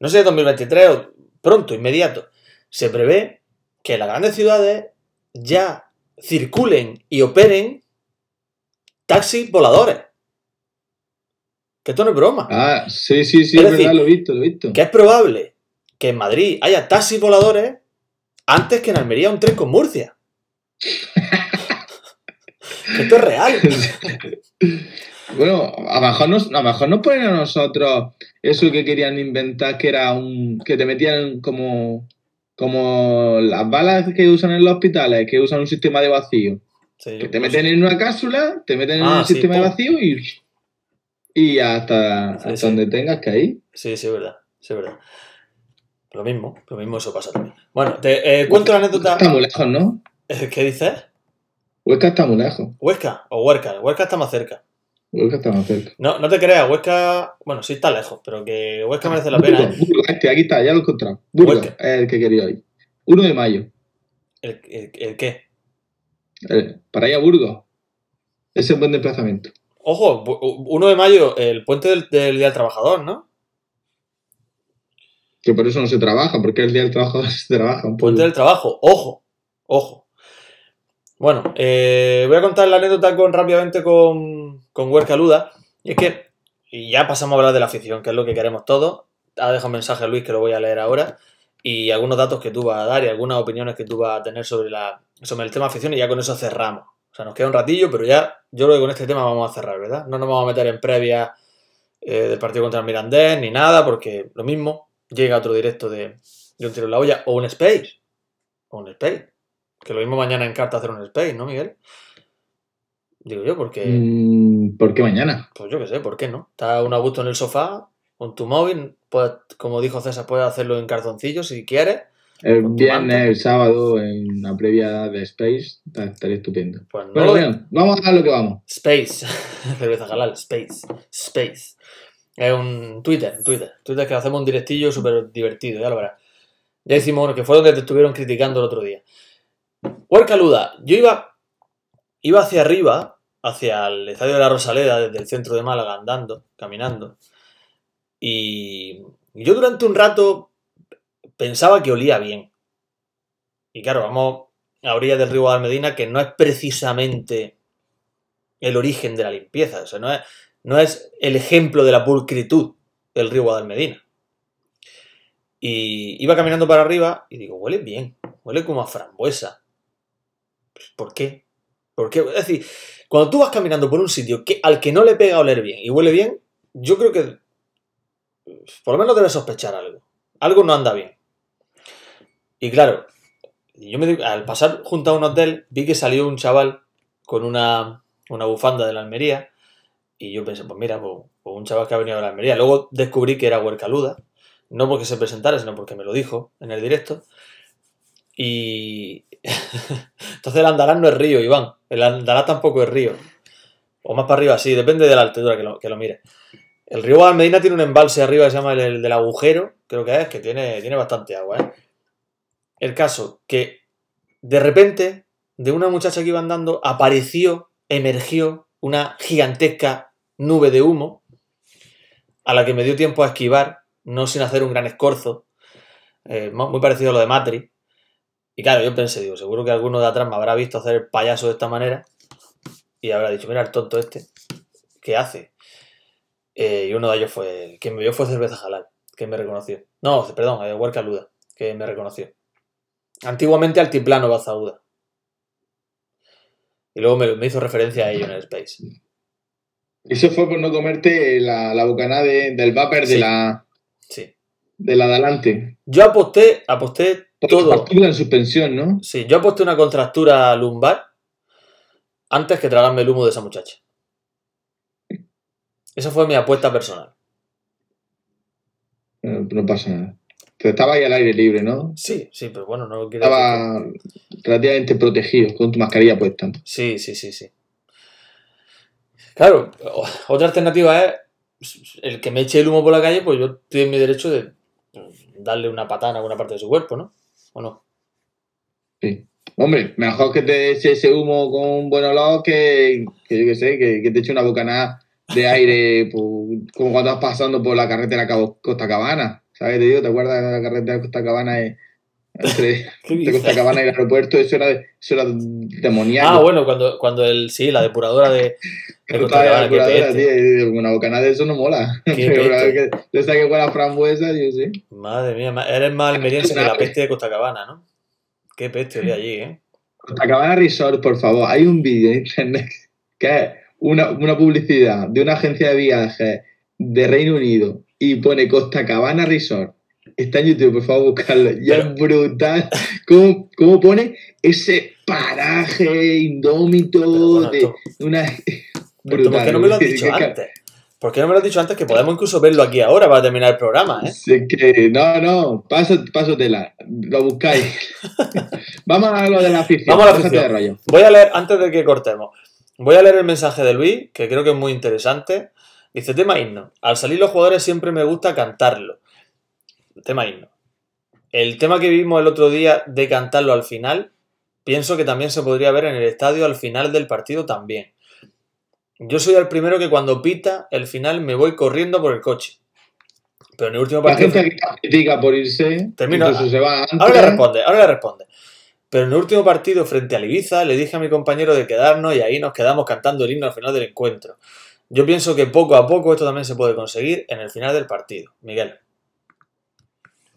No sé si es 2023 o pronto, inmediato. Se prevé que las grandes ciudades ya circulen y operen taxis voladores. Que esto no es broma. Ah, sí, sí, sí, Es es, decir, verdad, lo he visto, lo he visto. Que es probable que en Madrid haya taxis voladores antes que en Almería un tren con Murcia. Que esto es real. Bueno, a lo mejor nos, a lo mejor nos ponen a nosotros eso que querían inventar, que era un. que te metían como. como las balas que usan en los hospitales, que usan un sistema de vacío. Sí, Que te meten en una cápsula, te meten en Ah, un sí, sistema de vacío y. y hasta, Sí, hasta sí. donde tengas que ir. Sí, sí, es verdad. Sí, es verdad. Lo mismo, lo mismo eso pasa también. Bueno, te eh, cuento la anécdota. Está muy lejos, ¿no? ¿Qué dices? Huesca está muy lejos. Huesca o Huerca. Huesca está más cerca. Huesca está más cerca. No, no te creas, Huesca. Bueno, sí está lejos, pero que Huesca merece la pena. Burgos, ¿eh? Burgos, este, aquí está, ya lo he encontrado. Burgos, Huesca. es el que quería ir. 1 de mayo. ¿El, el- el qué? El- para ir a Burgos. Ese es un buen desplazamiento. Ojo, bu- 1 de mayo, el puente del, del Día del Trabajador, ¿no? Que por eso no se trabaja, porque el día del trabajador se trabaja un poco. Puente del trabajo, ojo, ojo. Bueno, eh, voy a contar la anécdota con, rápidamente con, con Huerca Luda. Y es que, y ya pasamos a hablar de la afición, que es lo que queremos todos. Ha dejado un mensaje a Luis que lo voy a leer ahora. Y algunos datos que tú vas a dar y algunas opiniones que tú vas a tener sobre la sobre el tema afición y ya con eso cerramos. O sea, nos queda un ratillo, pero ya yo creo que con este tema vamos a cerrar, ¿verdad? No nos vamos a meter en previa eh, del partido contra el Mirandés ni nada, porque lo mismo llega otro directo de, de un tiro en la olla o un space. O un space. Que lo mismo mañana en carta hacer un space, ¿no, Miguel? Digo yo, porque. Mm, ¿Por qué mañana? Pues yo qué sé, ¿por qué no? Está un a gusto en el sofá, con tu móvil, puedes, como dijo César, puedes hacerlo en calzoncillos si quieres. El viernes, el sábado, en la previa de Space, estaría estupendo. Pues no Bueno, lo- vamos a lo que vamos. Space, cerveza halal, Space, Space. Es un Twitter, un Twitter. Twitter que hacemos un directillo súper divertido, ya lo verás. Ya hicimos uno que fue donde te estuvieron criticando el otro día. Huercaluda, yo iba, iba hacia arriba, hacia el estadio de la Rosaleda, desde el centro de Málaga, andando, caminando. Y yo durante un rato pensaba que olía bien. Y claro, vamos a orillas del río Guadalmedina, que no es precisamente el origen de la limpieza. O sea, no es, no es el ejemplo de la pulcritud del río Guadalmedina. Y iba caminando para arriba y digo, huele bien, huele como a frambuesa. Pues, ¿Por qué? ¿Por qué? Es decir, cuando tú vas caminando por un sitio que, al que no le pega oler bien y huele bien, yo creo que por lo menos debes sospechar algo. Algo no anda bien. Y claro, yo me al pasar junto a un hotel vi que salió un chaval con una, una bufanda de la Almería y yo pensé, pues mira, pues, pues un chaval que ha venido de la Almería. Luego descubrí que era Huercaluda, no porque se presentara, sino porque me lo dijo en el directo. Y entonces el Andalán no es río, Iván. El Andalán tampoco es río. O más para arriba, sí, depende de la altura que lo, que lo mire. El río Guadalmedina tiene un embalse arriba que se llama el, el del agujero, creo que es, que tiene, tiene bastante agua, ¿eh? El caso, que de repente, de una muchacha que iba andando, apareció, emergió una gigantesca nube de humo, a la que me dio tiempo a esquivar, no sin hacer un gran escorzo, eh, muy parecido a lo de Matri. Y claro, yo pensé, digo, seguro que alguno de atrás me habrá visto hacer el payaso de esta manera y habrá dicho, mira el tonto este, ¿qué hace? Eh, y uno de ellos fue, quien me vio fue Cerveza Jalal, que me reconoció. No, perdón, eh, Huerca Luda, que me reconoció. Antiguamente Altiplano Bazauda. Y luego me, me hizo referencia a ello en el Space. Eso fue por no comerte la, la bocanada de- del vapor de la Sí. de la de adelante. Yo aposté, aposté todo. en suspensión, ¿no? Sí, yo aposté una contractura lumbar antes que tragarme el humo de esa muchacha. Esa fue mi apuesta personal. No, no pasa nada. Pero estaba ahí al aire libre, ¿no? Sí, sí, pero bueno, no decir que- Estaba relativamente protegido, con tu mascarilla puesta. Sí, sí, sí, sí. Claro, otra alternativa es el que me eche el humo por la calle, pues yo estoy en mi derecho de darle una patada en alguna parte de su cuerpo, ¿no? ¿O no? Sí. Hombre, mejor que te eche ese humo con un buen olor que, que yo qué sé, que, te eche una bocanada de aire como cuando vas pasando por la carretera Costa Cabana. ¿Sabes? Te digo, ¿te acuerdas de la carretera Costa Cabana? eh, Entre, ¿Qué entre Costa dices? Cabana y el aeropuerto, eso era, de- eso era demoníaco. Ah, bueno, cuando, cuando el, sí, la depuradora de, de la depuradora, tío, una bocanada de eso no mola. Pero de esa que huele a frambuesa, yo sé. Madre mía, eres más almeriense que la peste de Costa Cabana, ¿no? Qué peste olía allí, ¿eh? Costa Cabana Resort, por favor, hay un vídeo en internet que es una, una publicidad de una agencia de viajes de Reino Unido y pone Costa Cabana Resort. Está en YouTube, por favor, buscarlo. Y Pero- es brutal. ¿Cómo, cómo pone ese paraje indómito bueno, de esto- una. Brutal. ¿Por qué no me lo has dicho antes? ¿Por qué no me lo has dicho antes? Que podemos incluso verlo aquí ahora para terminar el programa, ¿eh? Sí, que, no, no, paso, pásatela, lo buscáis. Vamos a lo de la afición. Vamos a la afición. Voy a leer, antes de que cortemos, voy a leer el mensaje de Luis, que creo que es muy interesante. Dice, tema himno. Al salir los jugadores siempre me gusta cantarlo. Tema himno. El tema que vimos el otro día de cantarlo al final, pienso que también se podría ver en el estadio al final del partido también. Yo soy el primero que cuando pita el final me voy corriendo por el coche. Pero en el último La partido... gente que critica por irse, Termino. incluso se va antes. Ahora le responde, ahora le responde. Pero en el último partido frente al Ibiza le dije a mi compañero de quedarnos y ahí nos quedamos cantando el himno al final del encuentro. Yo pienso que poco a poco esto también se puede conseguir en el final del partido. Miguel.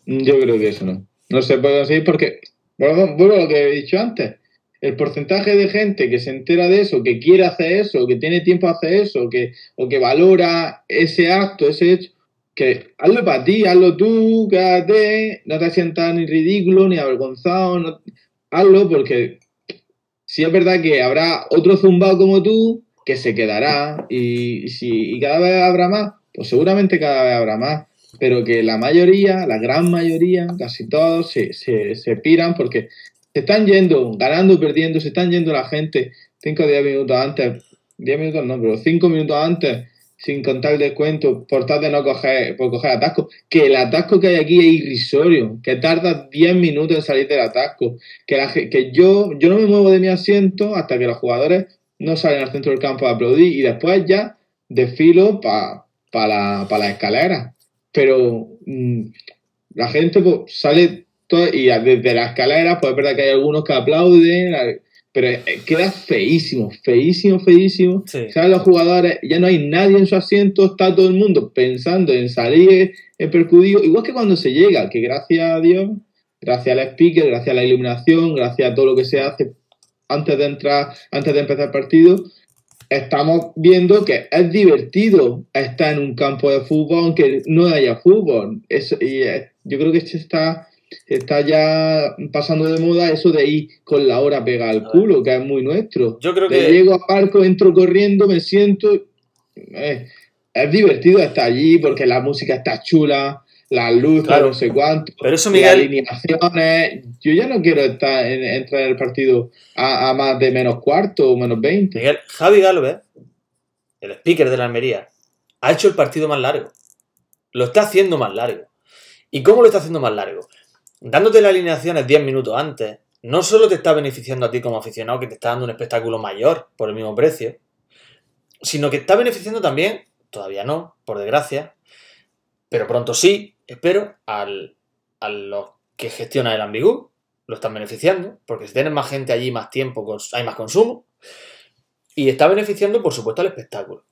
Yo creo que eso no. No se puede conseguir porque, bueno, vuelvo a lo que he dicho antes. el porcentaje de gente que se entera de eso, que quiere hacer eso, que tiene tiempo a hacer eso, que, o que valora ese acto, ese hecho, que hazlo para ti, hazlo tú, quédate, no te sientas ni ridículo, ni avergonzado, hazlo porque si es verdad que habrá otro zumbado como tú que se quedará y, si, y cada vez habrá más, pues seguramente cada vez habrá más, pero que la mayoría, la gran mayoría, casi todos, se, se, se piran porque se están yendo, ganando, perdiendo, se están yendo la gente 5 o 10 minutos antes, 10 minutos no, pero 5 minutos antes, sin contar el descuento, por tal de no coger, por coger atasco. Que el atasco que hay aquí es irrisorio, que tarda 10 minutos en salir del atasco. Que, la, que yo, yo no me muevo de mi asiento hasta que los jugadores no salen al centro del campo a aplaudir y después ya desfilo para pa la, pa la escalera. Pero mmm, la gente pues, sale y desde la escalera, pues es verdad que hay algunos que aplauden, pero eh, queda feísimo, feísimo, feísimo. Sí. ¿Sabes? Los jugadores, ya no hay nadie en su asiento, está todo el mundo pensando en salir en percudido, igual que cuando se llega, que gracias a Dios, gracias al speaker, gracias a la iluminación, gracias a todo lo que se hace antes de entrar, antes de empezar el partido, estamos viendo que es divertido estar en un campo de fútbol aunque no haya fútbol. Eso, y yo creo que se está está ya pasando de moda eso de ir con la hora pegada al culo, que es muy nuestro. Yo creo que... Llego a parco, entro corriendo, me siento... Eh, es divertido estar allí porque la música está chula, luces, claro. no sé cuánto, Pero eso, Miguel... las alineaciones. Yo ya no quiero estar en, entrar en el partido a, a, más de menos cuarto o menos 20. Miguel, Javi Galvez, el speaker de la Almería, ha hecho el partido más largo. Lo está haciendo más largo. ¿Y cómo lo está haciendo más largo? dándote las alineaciones 10 minutos antes, no solo te está beneficiando a ti como aficionado, que te está dando un espectáculo mayor por el mismo precio, sino que está beneficiando también, todavía no, por desgracia, pero pronto sí, espero, al, a los que gestionan el ambigú, lo están beneficiando, porque si tienes más gente allí, más tiempo, hay más consumo, y está beneficiando, por supuesto, al espectáculo,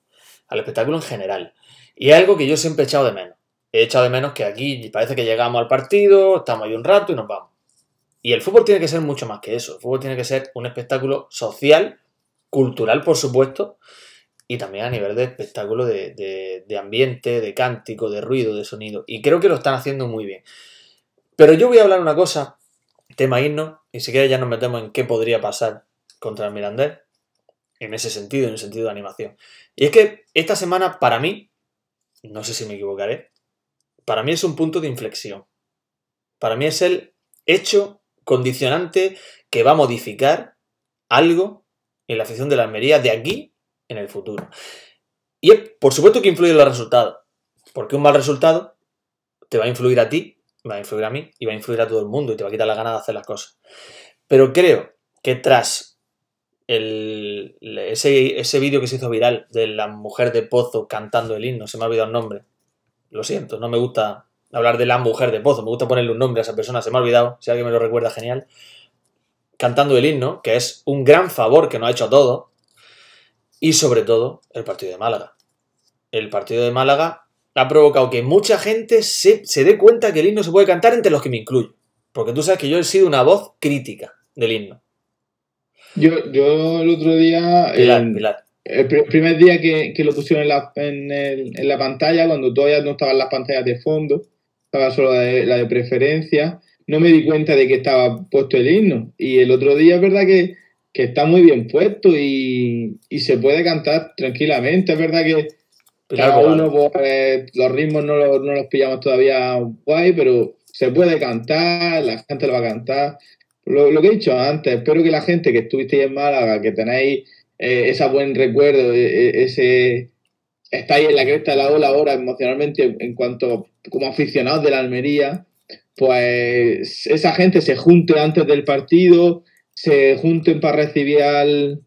al espectáculo en general. Y es algo que yo siempre he echado de menos he echado de menos que aquí parece que llegamos al partido, estamos ahí un rato y nos vamos. Y el fútbol tiene que ser mucho más que eso. El fútbol tiene que ser un espectáculo social, cultural, por supuesto, y también a nivel de espectáculo de, de, de, ambiente, de cántico, de ruido, de sonido. Y creo que lo están haciendo muy bien. Pero yo voy a hablar una cosa, tema himno, y si quieres ya nos metemos en qué podría pasar contra el Mirandés, en ese sentido, en el sentido de animación. Y es que esta semana, para mí, no sé si me equivocaré, para mí es un punto de inflexión. Para mí es el hecho condicionante que va a modificar algo en la afición de la Almería de aquí en el futuro. Y por supuesto que influye en los resultados, porque un mal resultado te va a influir a ti, va a influir a mí y va a influir a todo el mundo y te va a quitar la gana de hacer las cosas. Pero creo que tras ese, ese vídeo que se hizo viral de la mujer de Pozo cantando el himno, se me ha olvidado el nombre, lo siento, no me gusta hablar de la mujer de Pozo, me gusta ponerle un nombre a esa persona, se me ha olvidado, si alguien me lo recuerda, genial. Cantando el himno, que es un gran favor que nos ha hecho a todos, y sobre todo el partido de Málaga. El partido de Málaga ha provocado que mucha gente se, se dé cuenta que el himno se puede cantar entre los que me incluyo. Porque tú sabes que yo he sido una voz crítica del himno. Yo, yo el otro día. Pilar, eh, Pilar el primer día que, que lo pusieron en la, en, el, en la, pantalla, cuando todavía no estaban las pantallas de fondo, estaba solo la de, la de, preferencia, no me di cuenta de que estaba puesto el himno. Y el otro día es verdad que, que está muy bien puesto y, y, se puede cantar tranquilamente. Es verdad que cada uno, pues, los ritmos no los, no los pillamos todavía guay, pero se puede cantar, la gente lo va a cantar. Lo, lo que he dicho antes, espero que la gente que estuvisteis en Málaga, que tenéis eh, ese buen recuerdo, eh, eh, ese está ahí en la cresta de la ola ahora emocionalmente en cuanto como aficionados de la Almería, pues esa gente se junte antes del partido, se junten para recibir al,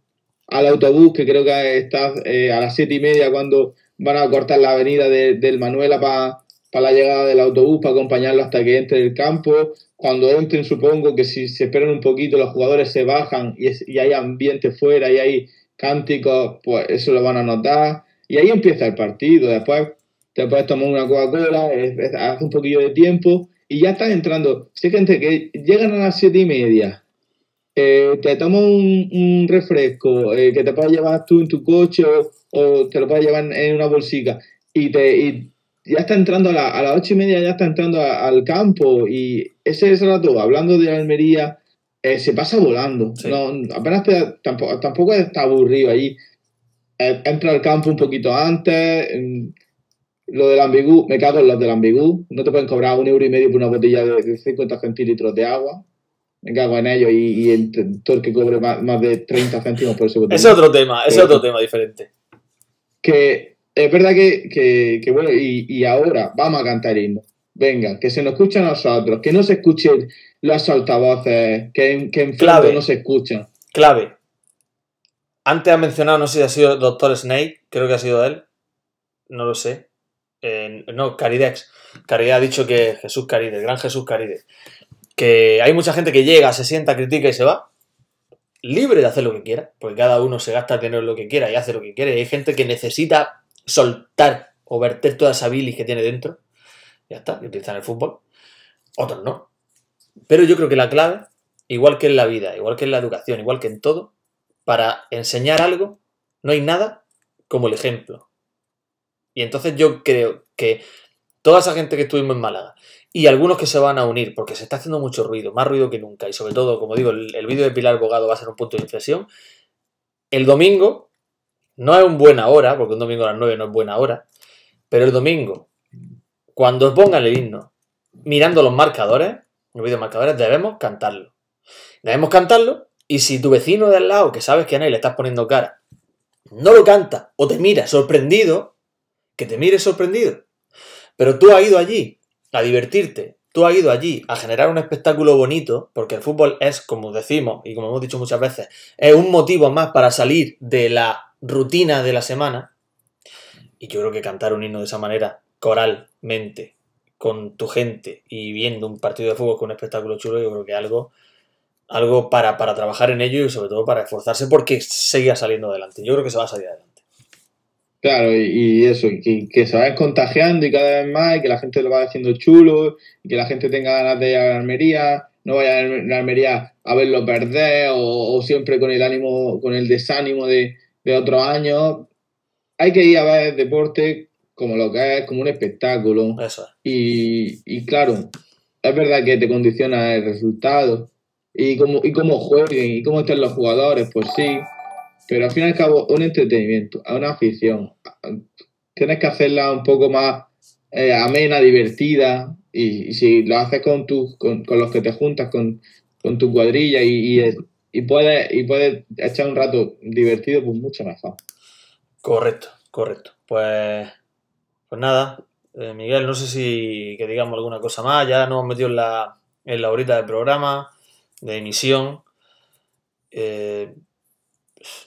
al autobús, que creo que está eh, a las siete y media cuando van a cortar la avenida de, del Manuela para pa la llegada del autobús, para acompañarlo hasta que entre el campo. Cuando entren, supongo que si se esperan un poquito, los jugadores se bajan y, es, y hay ambiente fuera y hay cánticos, pues eso lo van a notar. Y ahí empieza el partido. Después te puedes tomar una Coca-Cola, hace un poquillo de tiempo y ya estás entrando. Gente que llegan a las siete y media eh, te tomas un, un refresco eh, que te puedes llevar tú en tu coche o, o te lo puedes llevar en una bolsica y te y ya está entrando a, la- a las ocho y media, ya está entrando a- al campo y ese rato, hablando de Almería, eh, se pasa volando. Sí. No, apenas te- tampoco, tampoco está aburrido allí. Eh, entra al campo un poquito antes. Lo del ambigú, me cago en los del ambigú. No te pueden cobrar un euro y medio por una botella de, de 50 centilitros de agua. Me cago en ellos y, y el t- todo el que cobre más, más de 30 céntimos por Ese es otro tema, es Pero- otro tema diferente. que es verdad que, que, que bueno, y, y ahora vamos a cantar himno. Venga, que se nos escuche a nosotros, que no se escuchen los altavoces, que en, que en Clave. fondo no se escuchan. Clave. Antes ha mencionado, no sé si ha sido Doctor Snake, creo que ha sido él. No lo sé. Eh, no, Caridex. Caridex ha dicho que Jesús Carides, gran Jesús Carides. Que hay mucha gente que llega, se sienta, critica y se va. Libre de hacer lo que quiera, porque cada uno se gasta en lo que quiera y hace lo que quiere. Y hay gente que necesita soltar o verter toda esa bilis que tiene dentro. Ya está, y utilizan el fútbol. Otros no. Pero yo creo que la clave, igual que en la vida, igual que en la educación, igual que en todo, para enseñar algo, no hay nada como el ejemplo. Y entonces yo creo que toda esa gente que estuvimos en Málaga y algunos que se van a unir, porque se está haciendo mucho ruido, más ruido que nunca, y sobre todo, como digo, el, el vídeo de Pilar Bogado va a ser un punto de inflexión. El domingo no es un buena hora, porque un domingo a las 9 no es buena hora, pero el domingo, cuando os pongan el himno, mirando los marcadores, los videomarcadores, debemos cantarlo. Debemos cantarlo y si tu vecino de al lado, que sabes que a nadie le estás poniendo cara, no lo canta o te mira sorprendido, que te mire sorprendido. Pero tú has ido allí a divertirte, tú has ido allí a generar un espectáculo bonito, porque el fútbol es, como decimos y como hemos dicho muchas veces, es un motivo más para salir de la rutina de la semana. Y yo creo que cantar un himno de esa manera, coralmente, con tu gente y viendo un partido de fútbol con un espectáculo chulo, yo creo que algo, algo para, para trabajar en ello y sobre todo para esforzarse porque siga saliendo adelante. Yo creo que se va a salir adelante. Claro, y, y eso, que, que se vayan contagiando y cada vez más, y que la gente lo vaya haciendo chulo, y que la gente tenga ganas de ir a la Almería, no vaya a la Almería a verlo perder, o, o siempre con el ánimo, con el desánimo de, de otros años. Hay que ir a ver deporte como lo que es, como un espectáculo. Eso. Y, y claro, es verdad que te condiciona el resultado y cómo, y cómo jueguen y cómo estén los jugadores, pues sí, pero al fin y al cabo un entretenimiento, a una afición. Tienes que hacerla un poco más eh, amena, divertida y, si lo haces con, tus con, con los que te juntas, con, con tu cuadrilla y, y, y puedes, y puedes echar un rato divertido, pues mucho mejor. Correcto, correcto. Pues, pues nada, eh, Miguel, no sé si que digamos alguna cosa más. Ya nos hemos metido en la, en la horita del programa, de emisión. Eh,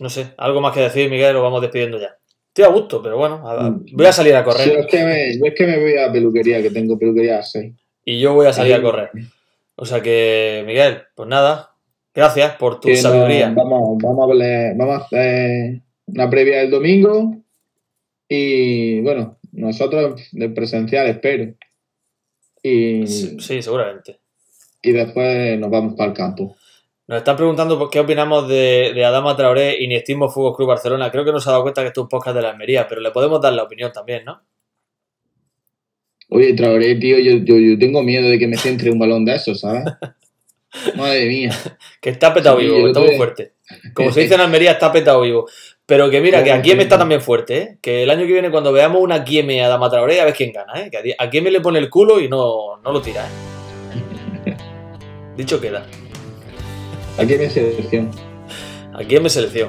no sé, algo más que decir, Miguel, o vamos despidiendo ya. Estoy a gusto, pero bueno, a- a- voy a salir a Sí, correr. es que me, yo es que me voy a peluquería, que tengo peluquería a 6. Y yo voy a salir a correr. O sea que, Miguel, pues nada, gracias por tu que no- sabiduría. vamos, vamos, a hablar- vamos a hacer una previa del domingo y bueno, nosotros de presencial espero. Y, Sí, sí, seguramente. y después nos vamos para el campo. Nos están preguntando por qué opinamos de, de Adama Traoré y Niestismo Fútbol Club Barcelona. Creo que no se ha dado cuenta que esto es un podcast de la Almería, pero le podemos dar la opinión también, ¿no? Oye, Traoré, tío, yo, yo, yo tengo miedo de que me centre un balón de esos, ¿sabes? Madre mía. Que está petado Sí, vivo, que está muy fuerte. Como se dice en Almería, está petado vivo. Pero que mira, que Joder, Aquieme está también fuerte, ¿eh? Que el año que viene, cuando veamos una Aquieme a Adama Traoré, a ver quién gana, ¿eh? Que a Aquieme le pone el culo y no, no lo tira, ¿eh? Dicho queda. Aquí en mi selección. Aquí en mi selección.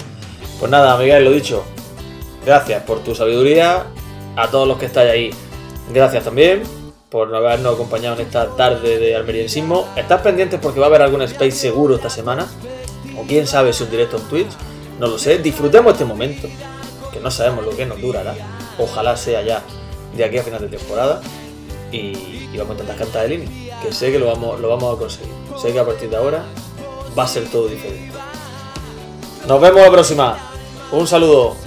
Pues nada, Miguel, lo dicho. Gracias por tu sabiduría. A todos los que estáis ahí, gracias también por no habernos acompañado en esta tarde de almeriensismo. Estad pendientes porque va a haber algún space seguro esta semana. O quién sabe si un directo en Twitch. No lo sé. Disfrutemos este momento. Que no sabemos lo que nos durará. Ojalá sea ya de aquí a final de temporada. Y, y vamos a intentar cantar el himno. Que sé que lo vamos, lo vamos a conseguir. Sé que a partir de ahora va a ser todo diferente. Nos vemos la próxima. Un saludo.